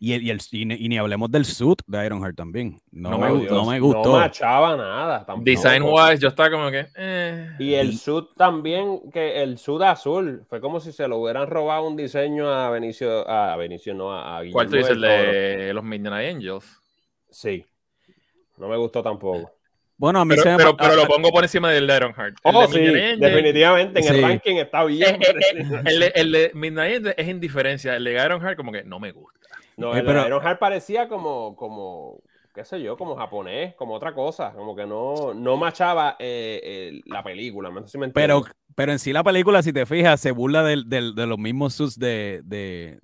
y, y, el, y, ni hablemos del suit de Ironheart también. No, me, no me, gustó. No machaba nada. Tampoco. Design wise, yo estaba como que. Eh. Y el suit también, que el suit azul, fue como si se lo hubieran robado un diseño a Benicio. A Benicio, no a, a ¿Cuál tú dices? El de los Midnight Angels. Sí. No me gustó tampoco. Bueno, a mí pero, se pero, lo pongo por encima del de Ironheart. Oh, sí, definitivamente. En el ranking está bien. el, de, el de Midnight Angels es indiferencia. El de Ironheart, como que no me gusta. No, eh, el pero... Ironheart parecía como, como, qué sé yo, como japonés, como otra cosa, como que no, no machaba eh, la película. pero, pero en sí la película, si te fijas, se burla de, de los mismos sus de, de,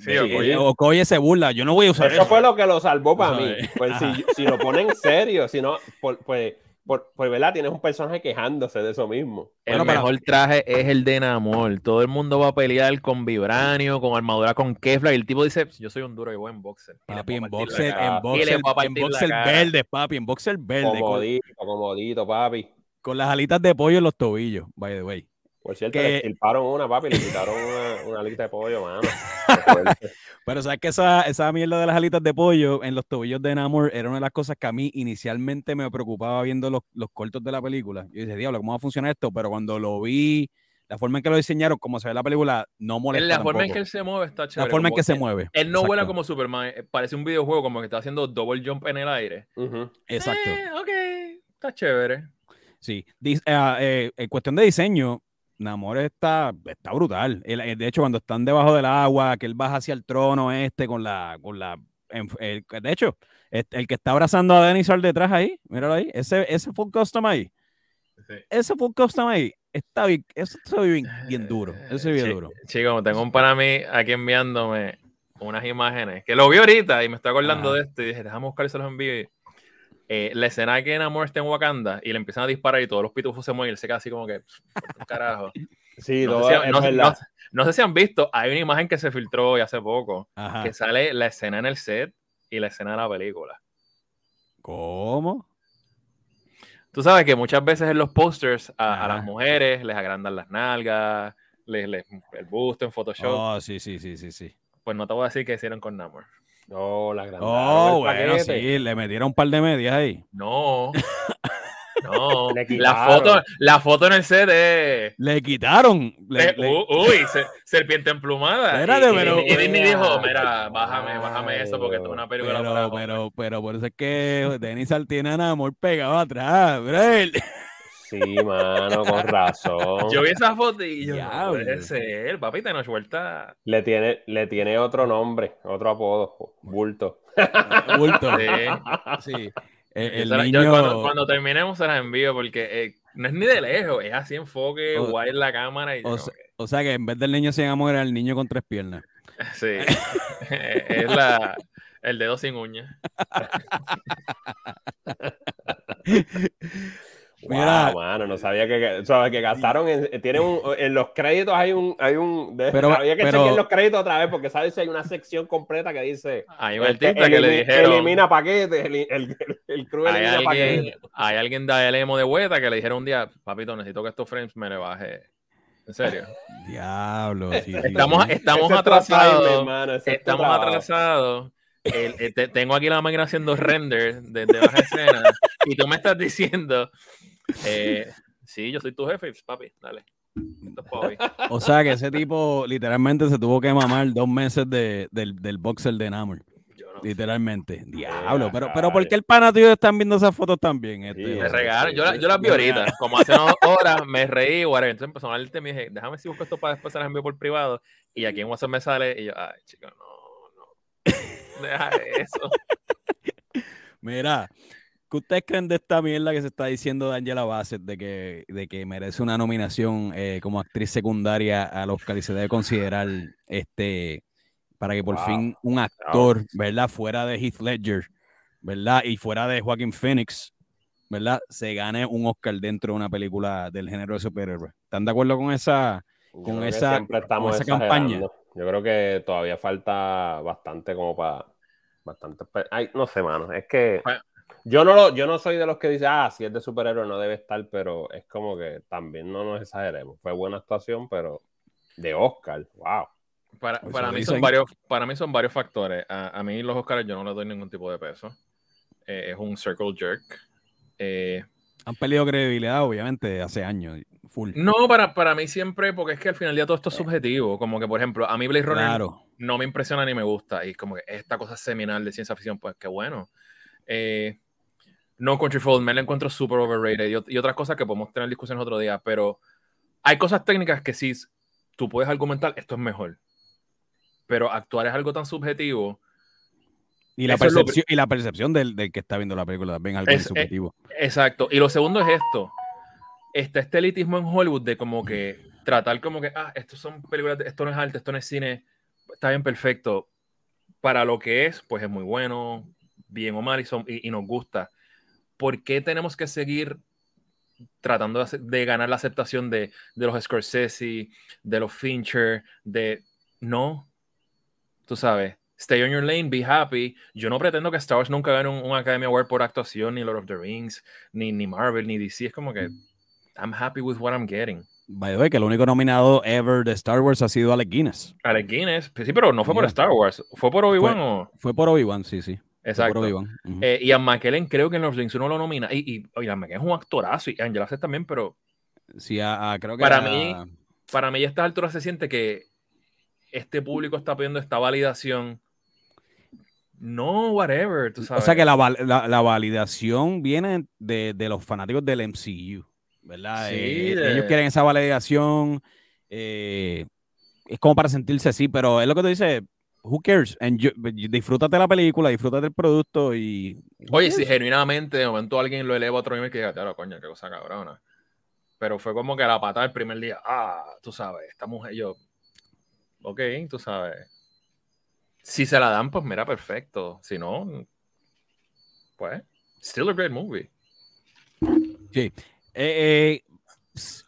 Sí, Okoye. Okoye se burla. Yo no voy a usar eso. Eso fue lo que lo salvó para mí. Pues si, si, lo ponen serio, si no, pues por, por verdad, tienes un personaje quejándose de eso mismo. El mejor traje es el de Namor. Todo el mundo va a pelear con vibranio, con armadura con Kevlar. Y el tipo dice: Yo soy un duro y buen boxer. Papi, en boxer, en boxer, en boxer verde, papi, en boxer verde. Comodito, comodito, papi. Con las alitas de pollo en los tobillos, by the way. Por cierto, que... le quitaron una, papi, le quitaron una, una alita de pollo, mano. Pero sabes que esa, esa mierda de las alitas de pollo en los tobillos de Namor era una de las cosas que a mí inicialmente me preocupaba viendo los, los cortos de la película. Yo dije, diablo, ¿cómo va a funcionar esto? Pero cuando lo vi, la forma en que lo diseñaron, como se ve en la película, no molesta. la forma en tampoco. que él se mueve está chévere. La forma en que se mueve. Él no vuela Exacto. como Superman, eh, parece un videojuego como que está haciendo double jump en el aire. Ujú. Exacto. Eh, ok, está chévere. Sí. Dis- eh, eh, en cuestión de diseño, Namor está, está brutal. Eh, de hecho, cuando están debajo del agua, que él baja hacia el trono este con la. Con la el- de hecho, el que está abrazando a Dennis al detrás ahí, míralo ahí, ese, ese full custom ahí, Sí. ese full custom ahí, está bien, eso ve bien, bien duro, eso bien Chi- duro. Chico, tengo un para mí aquí enviándome unas imágenes que lo vi ahorita y me estoy acordando Ajá. de esto y dije, déjame buscar y se los envío. Eh, la escena que Namor está en Wakanda y le empiezan a disparar y todos los pitufos se mueven y él se queda así como que, "Pff, por un carajo. Sí, No sé, si, es no- verdad. no- no sé si han visto, hay una imagen que se filtró hoy hace poco, Ajá. que sale la escena en el set y la escena de la película. ¿Cómo? Tú sabes que muchas veces en los posters a, las mujeres les agrandan las nalgas, les, les- el busto en Photoshop. Oh, sí, sí, sí, sí, sí. Pues no te voy a decir que hicieron con Namor. No, la gran. Oh, bueno, sí, le metieron un par de medias ahí. No. No. Le la, foto, la foto en el set es. Le quitaron. le- eh, le- uy, se- serpiente emplumada. Espérate, y, y- pero- y Disney dijo: Mira, bájame, bájame eso porque esto es una película para pero, jóvenes". pero, pero por eso es que Denis tiene a Namor pegado atrás, brother. Sí, mano, con razón. Yo vi esa foto y yo, no puede ser, papi, te nos vuelta. Le tiene, le tiene otro nombre, otro apodo, bulto. Bulto. Sí. Sí. El, niño. yo cuando, cuando terminemos se las envío porque eh, no es ni de lejos, es así enfoque, O- guay en la cámara. Y o, se- o sea que en vez del niño sin amor era el niño con tres piernas. sí, es la, el dedo sin uña. Mira. Wow, mano, no sabía que, sabes que gastaron en, tiene un, en los créditos hay un, hay un, de- Pero- había que pero- chequear los créditos otra vez porque sabes si hay una sección completa que dice Hay un artista que le dijeron. elimina paquetes, el, el, el, el crew Hay elimina alguien, paquetes. hay alguien de Hueta que le dijeron un día, papito, necesito que estos frames me le baje. En serio. Diablo. sí, Estamos, sí. estamos atrasados. mano, Estamos atrasados. El- te- tengo aquí la máquina haciendo render de, de baja escena y tú me estás diciendo, eh, sí, yo soy tu jefe, papi, dale. Esto es. O sea que ese tipo literalmente se tuvo que mamar dos meses de, del, del boxer de Namor. No- Literalmente. Diablo. Pero, pero ¿por qué el pana tuyo están viendo esas fotos también? Este, Sí, Me regaron, yo, las vi ahorita, como hace unas horas, me reí, whatever. Entonces empezó a hablar y me dije, déjame si busco esto para después se las envío por privado. Y aquí en WhatsApp me sale y yo, ay, chico, no, no. Deja eso. Mira, ¿qué ustedes creen de esta mierda que se está diciendo de Angela Bassett de que, de que merece una nominación eh, como actriz secundaria al Oscar y se debe considerar este para que por Wow. fin un actor, ¿verdad? Fuera de Heath Ledger, ¿verdad? Y fuera de Joaquin Phoenix, ¿verdad? Se gane un Oscar dentro de una película del género de superhéroes. ¿Están de acuerdo con esa? Con esa- con esa campaña. Yo creo que todavía falta bastante como para bastante. pe- Ay, no sé, mano. Es que Bueno. Yo no lo, yo no soy de los que dicen, ah, si es de superhéroe no debe estar, pero es como que también no nos exageremos. Fue buena actuación, pero de Oscar, wow. Para, para, mí son varios, para mí son varios factores. A, a mí los Oscars yo no les doy ningún tipo de peso. Eh, es un circle jerk. Eh, Han perdido credibilidad, obviamente, hace años. Full. no, para, para mí siempre, porque es que al final del día todo esto es subjetivo. Como que, por ejemplo, a mí Blade Runner Claro. no me impresiona ni me gusta. Y como que esta cosa seminal de ciencia ficción, pues qué bueno. Eh, no Country for Old Men la encuentro súper overrated. Y, y otras cosas que podemos tener discusiones otro día. Pero hay cosas técnicas que sí tú puedes argumentar, esto es mejor. Pero actuar es algo tan subjetivo. Y la es lo percepción, y la percepción del, del que está viendo la película también algo Es- eh, subjetivo. Exacto. Y lo segundo es esto. Está este elitismo en Hollywood de como que tratar como que, ah, estos son películas, esto no es arte, esto no es cine. Está bien, perfecto. Para lo que es, pues es muy bueno, bien o mal, y, son- y- y nos gusta. ¿Por qué tenemos que seguir tratando de, ganar la aceptación de, de los Scorsese, de los Fincher, de... No. Tú sabes. Stay on your lane, be happy. Yo no pretendo que Star Wars nunca gane un, un Academy Award por actuación, ni Lord of the Rings, ni, ni Marvel, ni DC. Es como que I'm happy with what I'm getting. By the way, que el único nominado ever de Star Wars ha sido Alec Guinness. Alec Guinness, sí, pero no fue por. Star Wars, fue por Obi-Wan o. Fue por Obi-Wan, sí, sí. Exacto. Eh, y a McKellen creo que en los Rings uno lo nomina. Y, y oye, Ian McKellen es un actorazo y Angela Bassett también, pero sí, a- a- creo que para a- mí, para mí a estas alturas se siente que este público está pidiendo esta validación. No, whatever, tú sabes. O sea que la, la- la validación viene de, de los fanáticos del MCU, ¿verdad? Sí, Eh, de- Ellos quieren esa validación. eh, es como para sentirse así, pero es lo que tú dices. Who cares? Enjoy- disfrútate la película, disfrútate el producto y. Oye, si genuinamente de momento alguien lo eleva a otro nivel, que diga, "Claro, coño, qué cosa cabrona. Pero fue como que la patada el primer día, ah, tú sabes, esta mujer, yo, ok, tú sabes. Si se la dan, pues mira, perfecto. Si no, pues, still a great movie. Eh, eh, s-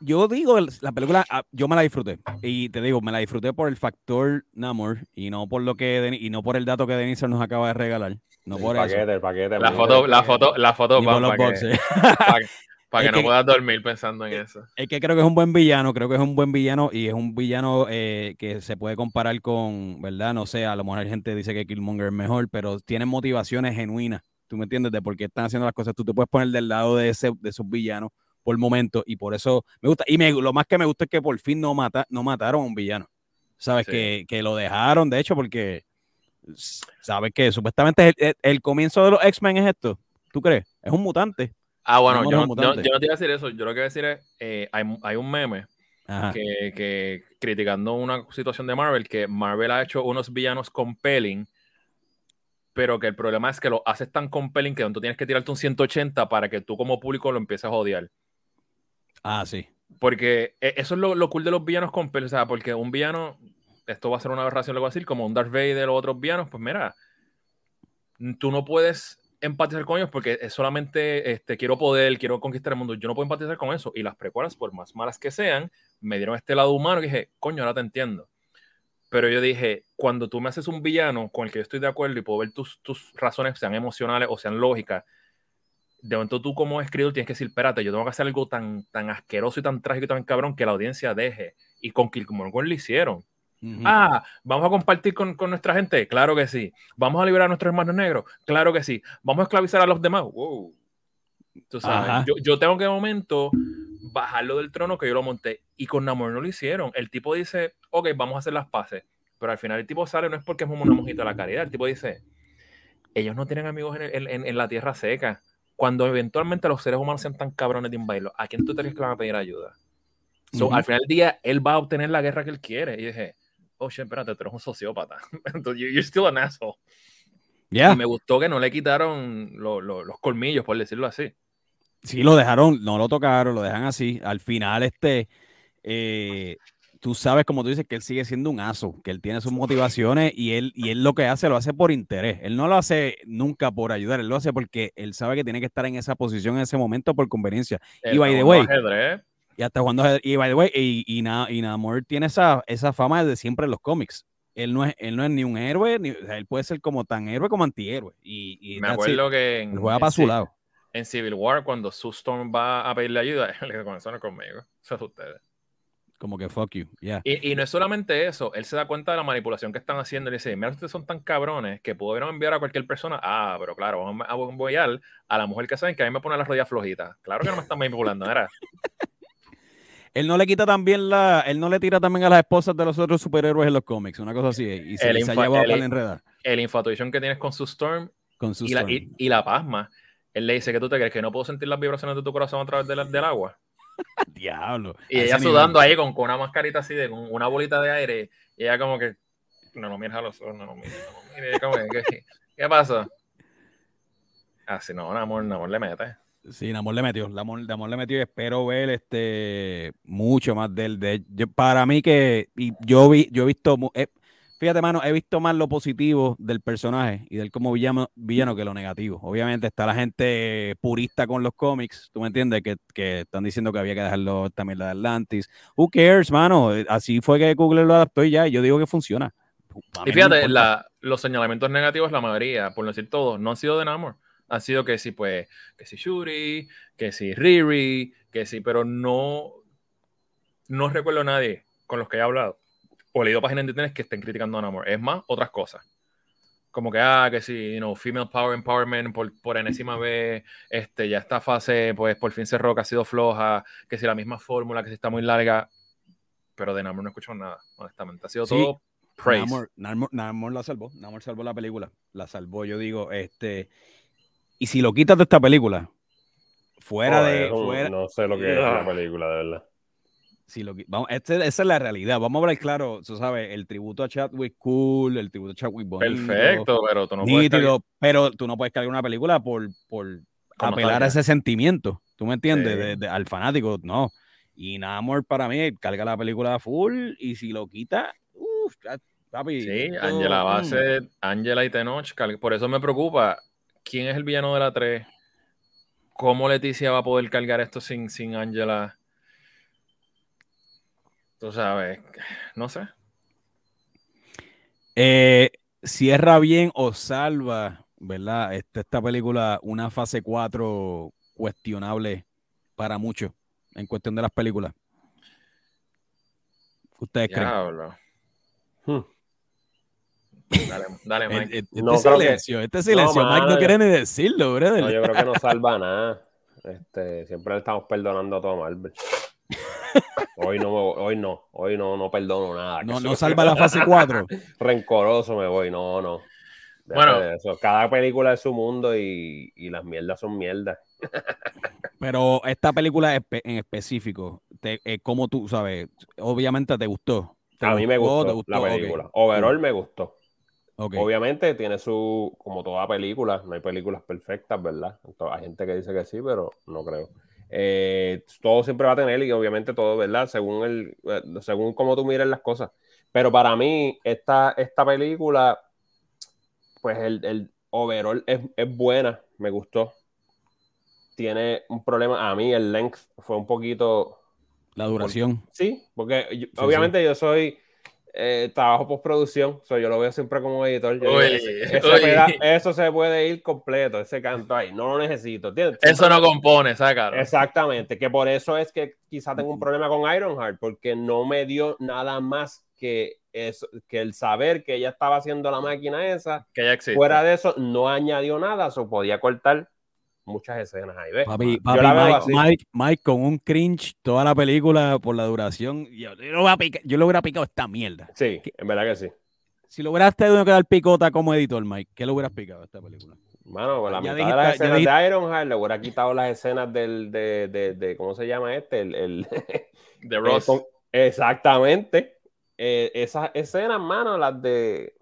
yo digo, la película, ah, yo me la disfruté. Y te digo, me la disfruté por el factor Namor y no por lo que y no por el dato que Denise nos acaba de regalar. No el por eso. paquete, el paquete. La foto, la foto, la foto los para que, boxes. pa' que- no puedas dormir pensando en eso. Es que creo que es un buen villano, creo que es un buen villano y es un villano eh, que se puede comparar con, ¿verdad? No sé, a lo mejor hay gente dice que Killmonger es mejor, pero tiene motivaciones genuinas, ¿tú me entiendes? De por qué están haciendo las cosas. Tú te puedes poner del lado de, ese, de esos villanos por el momento y por eso me gusta. Y me- lo más que me gusta es que por fin no, mata, no mataron a un villano. ¿Sabes? Sí. Que, que lo dejaron, de hecho, porque, ¿sabes? Que supuestamente el, el- el comienzo de los X-Men es esto. ¿Tú crees? Es un mutante. Ah, bueno, yo no, yo- yo no te iba a decir eso. Yo lo que iba a decir es, eh, hay, hay un meme que, que criticando una situación de Marvel, que Marvel ha hecho unos villanos compelling, pero que el problema es que lo haces tan compelling que tú tienes que tirarte un 180 para que tú como público lo empieces a odiar. Ah, sí. Porque eh, eso es lo, lo cool de los villanos compelling, o sea, porque un villano, esto va a ser una aberración, lo voy a decir, como un Darth Vader o otros villanos, pues mira, tú no puedes empatizar con ellos porque solamente este, quiero poder, quiero conquistar el mundo. Yo no puedo empatizar con eso. Y las precuelas, por más malas que sean, me dieron este lado humano y dije, coño, ahora te entiendo. Pero yo dije, cuando tú me haces un villano con el que yo estoy de acuerdo y puedo ver tus, tus razones, sean emocionales o sean lógicas, de momento tú como escritor tienes que decir, espérate, yo tengo que hacer algo tan, tan asqueroso y tan trágico y tan cabrón que la audiencia deje. Y con Killmonger lo hicieron. Ah, ¿vamos a compartir con, con nuestra gente? Claro que sí. ¿Vamos a liberar a nuestros hermanos negros? Claro que sí. ¿Vamos a esclavizar a los demás? Wow. Tú sabes, yo, yo tengo que de momento bajarlo del trono que yo lo monté. Y con Namor no lo hicieron. El tipo dice, ok, vamos a hacer las paces. Pero al final el tipo sale, no es porque es una mojita de la caridad. El tipo dice, ellos no tienen amigos en, el- en- en la tierra seca. Cuando eventualmente los seres humanos sean tan cabrones de invadirlos, ¿a quién tú te crees que van a pedir ayuda? So, Ujú. Al final del día, él va a obtener la guerra que él quiere. Y dije, oh, shit, espérate, tú eres un sociópata. Entonces, you- you're still an asshole. Ya. Y me gustó que no le quitaron lo- lo- los colmillos, por decirlo así. Sí, lo dejaron, no lo tocaron, lo dejan así. Al final, este, eh, tú sabes, como tú dices, que él sigue siendo un aso, que él tiene sus motivaciones y él, y él lo que hace, lo hace por interés. Él no lo hace nunca por ayudar, él lo hace porque él sabe que tiene que estar en esa posición en ese momento por conveniencia. Y by the way, jugando ajedrez. Y hasta cuando, y by the way, y, y, Na- y Namor tiene esa, esa fama de siempre en los cómics. Él no es, él no es ni un héroe, ni, o sea, él puede ser como tan héroe como antihéroe. Y, y Me acuerdo que en, juega para su lado. en Civil War, cuando Sue Storm va a pedirle ayuda, él le dice, "Con eso no es conmigo, eso es ustedes. Como que fuck you. Yeah. Y, y no es solamente eso, él se da cuenta de la manipulación que están haciendo y dice, mira, ustedes son tan cabrones que pudieron enviar a cualquier persona. Ah, pero claro, vamos a enviar a la mujer que saben que a mí me pone las rodillas flojitas. Claro que no me están manipulando, era. Él no le quita también la, él no le tira también a las esposas de los otros superhéroes en los cómics, una cosa así. Y se El les ha llevado el- la enredar El infatuation que tienes con Sue Storm con sus y la, y, y la pasma. Él le dice que tú te crees que no puedo sentir las vibraciones de tu corazón a través de la- del agua. Diablo. Y ella sudando nivel. ahí con, con una mascarita así, de, con una bolita de aire. Y ella como que, no, no mires a los ojos, no, no mires, no, mires. Como que, ¿qué, ¿Qué pasa? Así no, amor, amor le mete. Sí, Namor le metió, Namor, Namor le metió y espero ver este mucho más del de yo- para mí que y yo vi yo he visto eh, fíjate mano, he visto más lo positivo del personaje y del como villano, villano que lo negativo. Obviamente está la gente purista con los cómics, tú me entiendes que, que están diciendo que había que dejarlo también la de Atlantis. Who cares, mano? Así fue que Google lo adaptó y ya, y yo digo que funciona. Y fíjate, la- los señalamientos negativos, la mayoría, por no decir todos, no han sido de Namor. Han sido que sí, pues, que si Shuri, que si Riri, que sí, pero no, no recuerdo a nadie con los que he hablado o leído páginas de internet que estén criticando a Namor. Es más, otras cosas. Como que, ah, que si, you know, female power empowerment por, por enésima vez, este, ya esta fase, pues, por fin cerró, que ha sido floja, que si la misma fórmula, que si está muy larga. pero de Namor no he escuchado nada, honestamente. Ha sido Sí. todo praise. Namor, Namor- Namor la salvó. Namor salvó la película. La salvó, yo digo, este. Y si lo quitas de esta película, fuera de. fuera- No sé lo que es Ah. la película, de verdad. Si lo vamos, este- esa es la realidad. Vamos a hablar claro, tú sabes, el tributo a Chadwick cool, el tributo a Chadwick bonito. Perfecto, pero tú no puedes nítido, pero tú no puedes cargar una película por, por apelar a ese sentimiento. ¿Tú me entiendes? Sí. De- de- al fanático, no. Y Namor para mí carga la película full y si lo quita, uff, papi. Sí, Angela mm. Bassett, Angela y Tenoch. Por eso me preocupa. ¿Quién es el villano de la 3? ¿Cómo Leticia va a poder cargar esto sin, sin Angela? Tú sabes, no sé. Eh, cierra bien o salva, ¿verdad? Este- esta película, una fase 4 cuestionable para muchos en cuestión de las películas. ¿Qué ¿Ustedes creen? Hmm. Dale, dale, Mike. este No, creo que- silencio, este silencio, Mike mano, no yo- quiere ni decirlo, brother. No, yo creo que no salva nada. Este, siempre le estamos perdonando a todo Marvel. Hoy no, me- hoy no, hoy no, no perdono nada. no, no salva la fase 4. Rencoroso me voy, no, no. Bueno. eso. Cada película es su mundo y, y las mierdas son mierdas. Pero esta película en específico, te, eh, como tú sabes, obviamente te gustó. ¿Te A mí me gustó? gustó, ¿Te la película. Overall me gustó. Obviamente tiene su, como toda película, no hay películas perfectas, ¿verdad? Entonces, hay gente que dice que sí, pero no creo. Eh, todo siempre va a tener y obviamente todo, ¿verdad? Según el, eh, según cómo tú mires las cosas. Pero para mí, esta, esta película, pues el, el overall es, es buena, me gustó. Tiene un problema, a mí el length fue un poquito, La duración. Sí, porque yo- Sí, obviamente yo soy eh, trabajo postproducción, so yo lo veo siempre como editor. Yo digo, Oye, ese oye. peda- eso se puede ir completo, ese canto ahí, no lo necesito. ¿entiendes? Eso no compone, sácalo. Exactamente, que por eso es que quizá tengo un problema con Ironheart, porque no me dio nada más que, eso, que el saber que ella estaba haciendo la máquina esa. Que ya existe. Fuera de eso, no añadió nada, o podía cortar muchas escenas ahí. ¿ves? Papi, papi Mike, así. Mike, Mike con un cringe toda la película por la duración. Yo, yo lo, hubiera yo picado esta mierda. Sí, en verdad que sí. Si lo hubieras tenido que dar picota como editor, Mike, ¿qué le hubieras picado a esta película? Mano, la Ya mitad dijiste- de las escenas dijiste- de Ironheart le hubiera quitado las escenas del, de, de, de- ¿cómo se llama este? El, el- De Ross. eh, exactamente. Eh, esas escenas, mano, las de...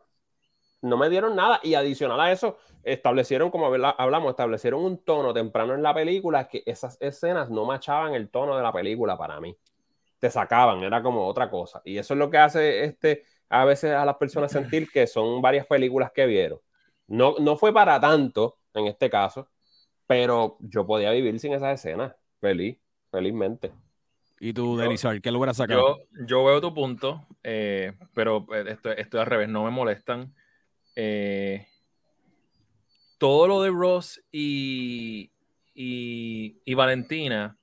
No me dieron nada. Y adicional a eso, establecieron, como habla- hablamos, establecieron un tono temprano en la película que esas escenas no machaban el tono de la película para mí. Te sacaban, era como otra cosa. Y eso es lo que hace este, a veces a las personas sentir que son varias películas que vieron. No, no fue para tanto en este caso, pero yo podía vivir sin esas escenas. Feliz, felizmente. Y tú, Denizar, ¿qué hubieras sacado? Yo, yo veo tu punto, eh, pero eh, esto, esto al revés, no me molestan. Eh, todo lo de Ross y, y, y Valentina,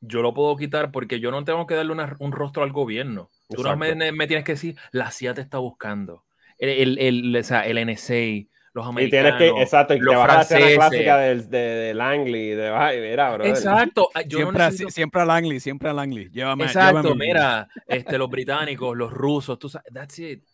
yo lo puedo quitar porque yo no tengo que darle una- un rostro al gobierno. Tú no me, me tienes que decir, la CIA te está buscando. El, el, el, o sea, el NSA, los Y tienes americanos. que, exacto, y te los vas a la escena franceses. clásica del- de, de Langley, de, ay, mira, bro. Exacto. Yo no siempre, a- necesito- siempre a Langley, siempre a Langley. Llévame, Exacto, llévame. mira, este, los británicos, los rusos, tú sabes, that's it.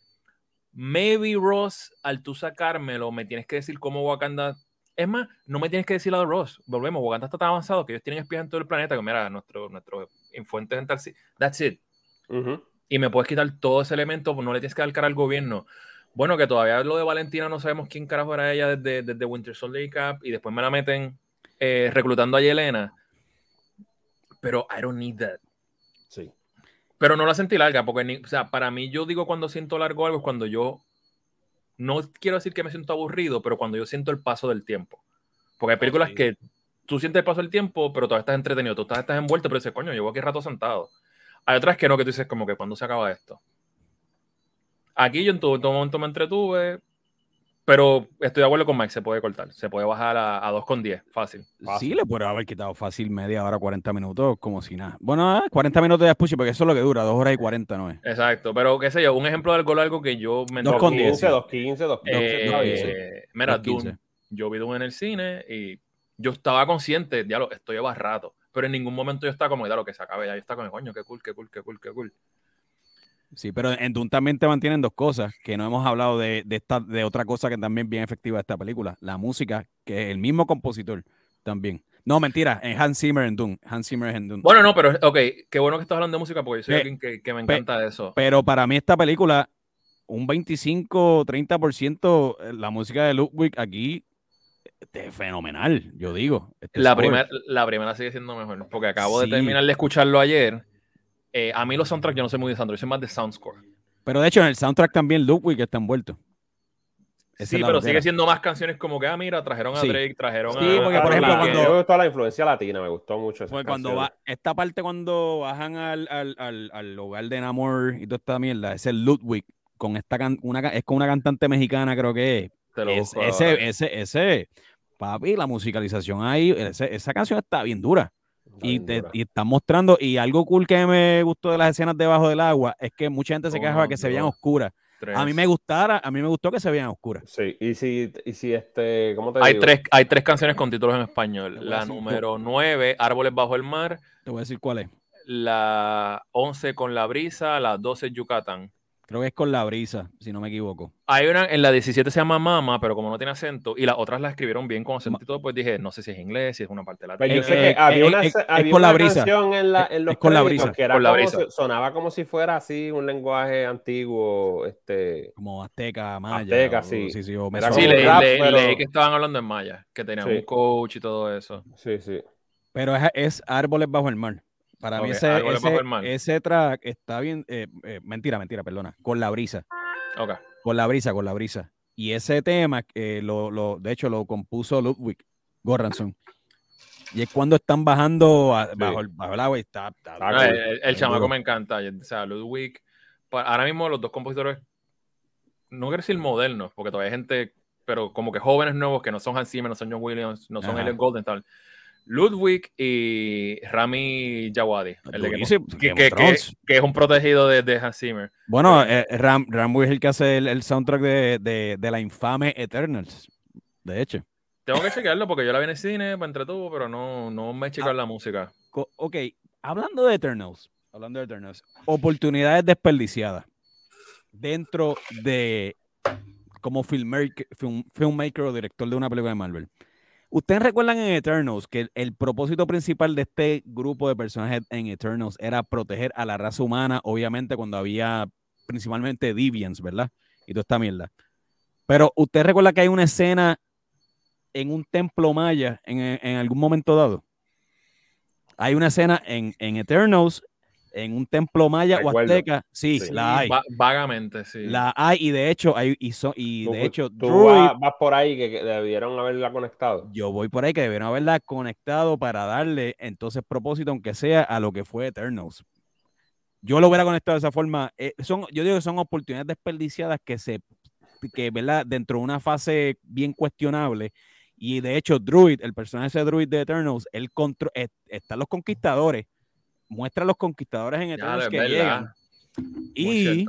Maybe Ross, al tú sacármelo, me tienes que decir cómo Wakanda. Es más, no me tienes que decir de Ross. Volvemos, Wakanda está tan avanzado que ellos tienen espías en todo el planeta que, mira, nuestro, nuestro fuentes en tal. That's it. Ujú. Y me puedes quitar todo ese elemento, pues no le tienes que dar cara al gobierno. Bueno, que todavía lo de Valentina no sabemos quién carajo era ella desde, desde Winter Soldier y Cap, y después me la meten eh, reclutando a Yelena. Pero I don't need that. Sí. Pero no la sentí larga, porque ni- o sea, para mí yo digo cuando siento largo algo es cuando yo, no quiero decir que me siento aburrido, pero cuando yo siento el paso del tiempo. Porque hay películas sí. que tú sientes el paso del tiempo, pero todavía estás entretenido, tú estás, estás envuelto, pero dices, coño, llevo aquí rato sentado. Hay otras que no, que tú dices como que cuando se acaba esto. Aquí yo en todo, en todo momento me entretuve, pero estoy de acuerdo con Mike, se puede cortar, se puede bajar a, a 2,10, fácil. Sí, le puede haber quitado fácil media hora, 40 minutos, como si nada. Bueno, ah, 40 minutos de escuche, porque eso es lo que dura, 2 horas y 40, ¿no es? Exacto, pero qué sé yo, un ejemplo de algo largo que yo me Dos con 2.15, 10, sí. 2.15, 2.15. Eh, mira, 2.15. Dune. Yo vi Dune en el cine y yo estaba consciente, ya lo estoy lleva rato, pero en ningún momento yo estaba como, ya lo que se acabe ya, yo estaba como, coño, qué cool, qué cool, qué cool, qué cool. Sí, pero en Dune también te mantienen dos cosas, que no hemos hablado de, de, esta, de otra cosa que también bien efectiva de esta película, la música, que es el mismo compositor también. No, mentira, en Hans Zimmer en Dune. Hans Zimmer en Dune. Bueno, no, pero ok, qué bueno que estás hablando de música porque yo soy alguien que, que me encanta eso. Pero para mí esta película, un 25, 30%, eh, la música de Ludwig aquí es fenomenal, yo digo. Este La, primer- la primera sigue siendo mejor porque acabo Sí. de terminar de escucharlo ayer. Eh, a mí los soundtracks yo no soy muy de soundtrack, yo soy más de soundscore. Pero de hecho, en el soundtrack también Ludwig está envuelto. Esa sí, es la pero loquera. sigue siendo más canciones como que, ah, mira, trajeron a Sí. Drake, trajeron Sí, a... porque, a por ejemplo, Rihanna. cuando- Me gustó la influencia latina, me gustó mucho esa Fue cuando va, esta parte cuando bajan al, al, al, al hogar de Namor y toda esta mierda, es el Ludwig con esta can- una, es con una cantante mexicana, creo que es. Te lo Es- busco ese, ese, ese, papi, la musicalización ahí, ese- esa canción está bien dura. Y, te, y están mostrando, y algo cool que me gustó de las escenas debajo del agua es que mucha gente se quejaba Uno, que se veían oscuras. Tres. A mí me gustara, a mí me gustó que se veían oscuras. Sí, y si, y si este, ¿cómo te Hay digo? tres, hay tres canciones con títulos en español. La número 9, Árboles bajo el mar. Te voy a decir cuál es. La 11 con la brisa. La 12 Yucatán. Creo que es con la brisa, si no me equivoco. Hay una, en la 17 se llama Mama, pero como no tiene acento, y las otras las escribieron bien con acento y todo, pues dije, no sé si es inglés, si es una parte Pues latina. yo Eh, sé que eh, había eh, una, eh, es había con la una brisa. canción en, la, en los Es con la brisa. que era Con la como brisa. si- sonaba como si fuera así un lenguaje antiguo, este, Como Azteca, Maya. Azteca, o- sí. sí, sí, o Era Sí, leí, rap, leí- pero- leí que estaban hablando en maya, que tenían Sí. un coach y todo eso. sí, sí. Pero es, es Árboles bajo el mar. Para mí Ok, ese, ese, bajo ese track está bien. eh, eh, mentira, mentira, perdona. Con la brisa. Ok. Con la brisa, con la brisa. Y ese tema, eh, lo, lo, de hecho, lo compuso Ludwig Goranson. Y es cuando están bajando a- bajo, el, bajo el agua y está. está- Ah, No, cool. el, el- el chamaco duro. me encanta. O sea, Ludwig. pa- Ahora mismo los dos compositores, no quiero decir modernos, porque todavía hay gente, pero como que jóvenes nuevos que no son Hans Zimmer, no son John Williams, no son. Elliot Golden, tal. Ludwig y Rami Jawadi, el de Durísimo, que, es un protegido de, de Hans Zimmer. Bueno, eh, Ram, Rambo es el que hace el, el soundtrack de, de, de la infame Eternals. De hecho. Tengo que chequearlo porque yo la vi en el cine, me entretuvo, pero no, no me he checado la música. Ok, hablando de Eternals, hablando de Eternals, oportunidades desperdiciadas dentro de como filmmaker, film- filmmaker o director de una película de Marvel. Ustedes recuerdan en Eternals que el, propósito principal de este grupo de personajes en Eternals era proteger a la raza humana, obviamente cuando había principalmente Deviants, ¿verdad? Y toda esta mierda. Pero usted recuerda que hay una escena en un templo maya en, en algún momento dado. Hay una escena en, en Eternals, en un templo maya o azteca. Sí, Sí. la hay. Va- vagamente, sí. La hay, y de hecho, hay, y, so- y Tú- de hecho, tú Druid, vas, vas por ahí que, que debieron haberla conectado. yo voy por ahí que debieron haberla conectado para darle entonces propósito, aunque sea a lo que fue Eternals. Yo lo hubiera conectado de esa forma. Eh, son, yo digo que son oportunidades desperdiciadas que se, que, ¿verdad? Dentro de una fase bien cuestionable. Y de hecho, Druid, el personaje de Druid de Eternals, él contro eh, están los conquistadores. Muestra a los conquistadores en Ya, Eternals es que verdad. llegan. Y,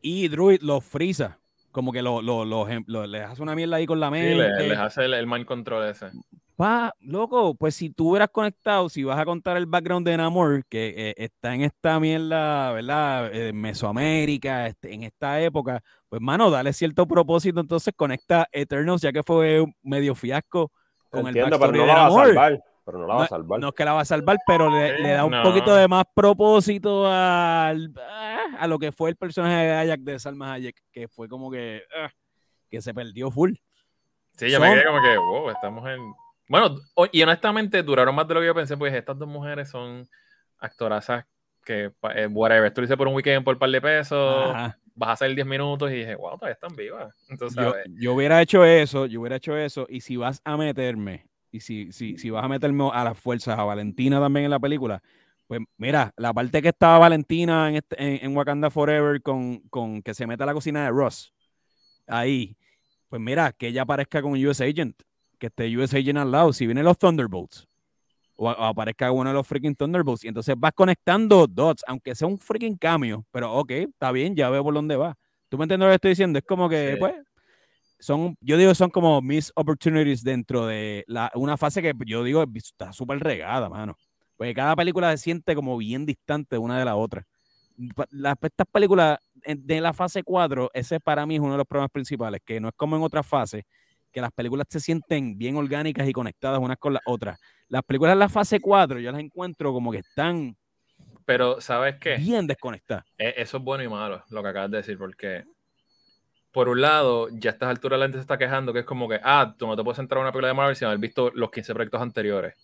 y Druid los frisa. Como que lo, lo, lo- lo- les hace una mierda ahí con la Sí, mente. le- les hace el, el mind control ese. Pa, loco, pues si tú hubieras conectado, si vas a contar el background de Namor, que eh, está en esta mierda, ¿verdad? Eh, Mesoamérica, este, en esta época, pues mano, dale cierto propósito, entonces conecta Eternals, ya que fue medio fiasco con Entiendo, el pero backstory no de la va a Namor. Pero no la va a salvar. no es que la va a salvar, pero le, da un no. poquito de más propósito al- ah, a lo que fue el personaje de Ajax de Salma Hayek, que fue como que, ah, que se perdió full. Sí, yo me quedé como que, wow, estamos en. Bueno, y honestamente duraron más de lo que yo pensé, pues estas dos mujeres son actorazas que, eh, whatever, tú lo hice por un weekend por un par de pesos, Ajá. vas a hacer 10 minutos y dije, wow, todavía están vivas. Entonces, yo, yo hubiera hecho eso, yo hubiera hecho eso, y si vas a meterme, y si, si, si vas a meterme a las fuerzas, a Valentina también en la película, pues mira, la parte que estaba Valentina en, este- en, en Wakanda Forever con, con que se mete a la cocina de Ross, ahí, pues mira, que ella aparezca con US Agent, que esté US Agent al lado, si vienen los Thunderbolts, o, o aparezca uno de los freaking Thunderbolts, y entonces vas conectando dots, aunque sea un freaking cambio, pero ok, está bien, ya veo por dónde va. ¿Tú me entiendes lo que estoy diciendo? Es como que, Sí. pues, son, yo digo, son como mis opportunities dentro de la, una fase que yo digo está súper regada, mano. Porque cada película se siente como bien distante una de la otra. las- estas películas de la fase 4, ese para mí es uno de los problemas principales, que no es como en otras fases, que las películas se sienten bien orgánicas y conectadas unas con las otras. Las películas de la fase 4 yo las encuentro como que están Pero, ¿sabes qué? bien desconectadas. E- Eso es bueno y malo, lo que acabas de decir, porque por un lado, ya a estas alturas la gente se está quejando que es como que, ah, tú no te puedes entrar a una película de Marvel sin haber visto los 15 proyectos anteriores.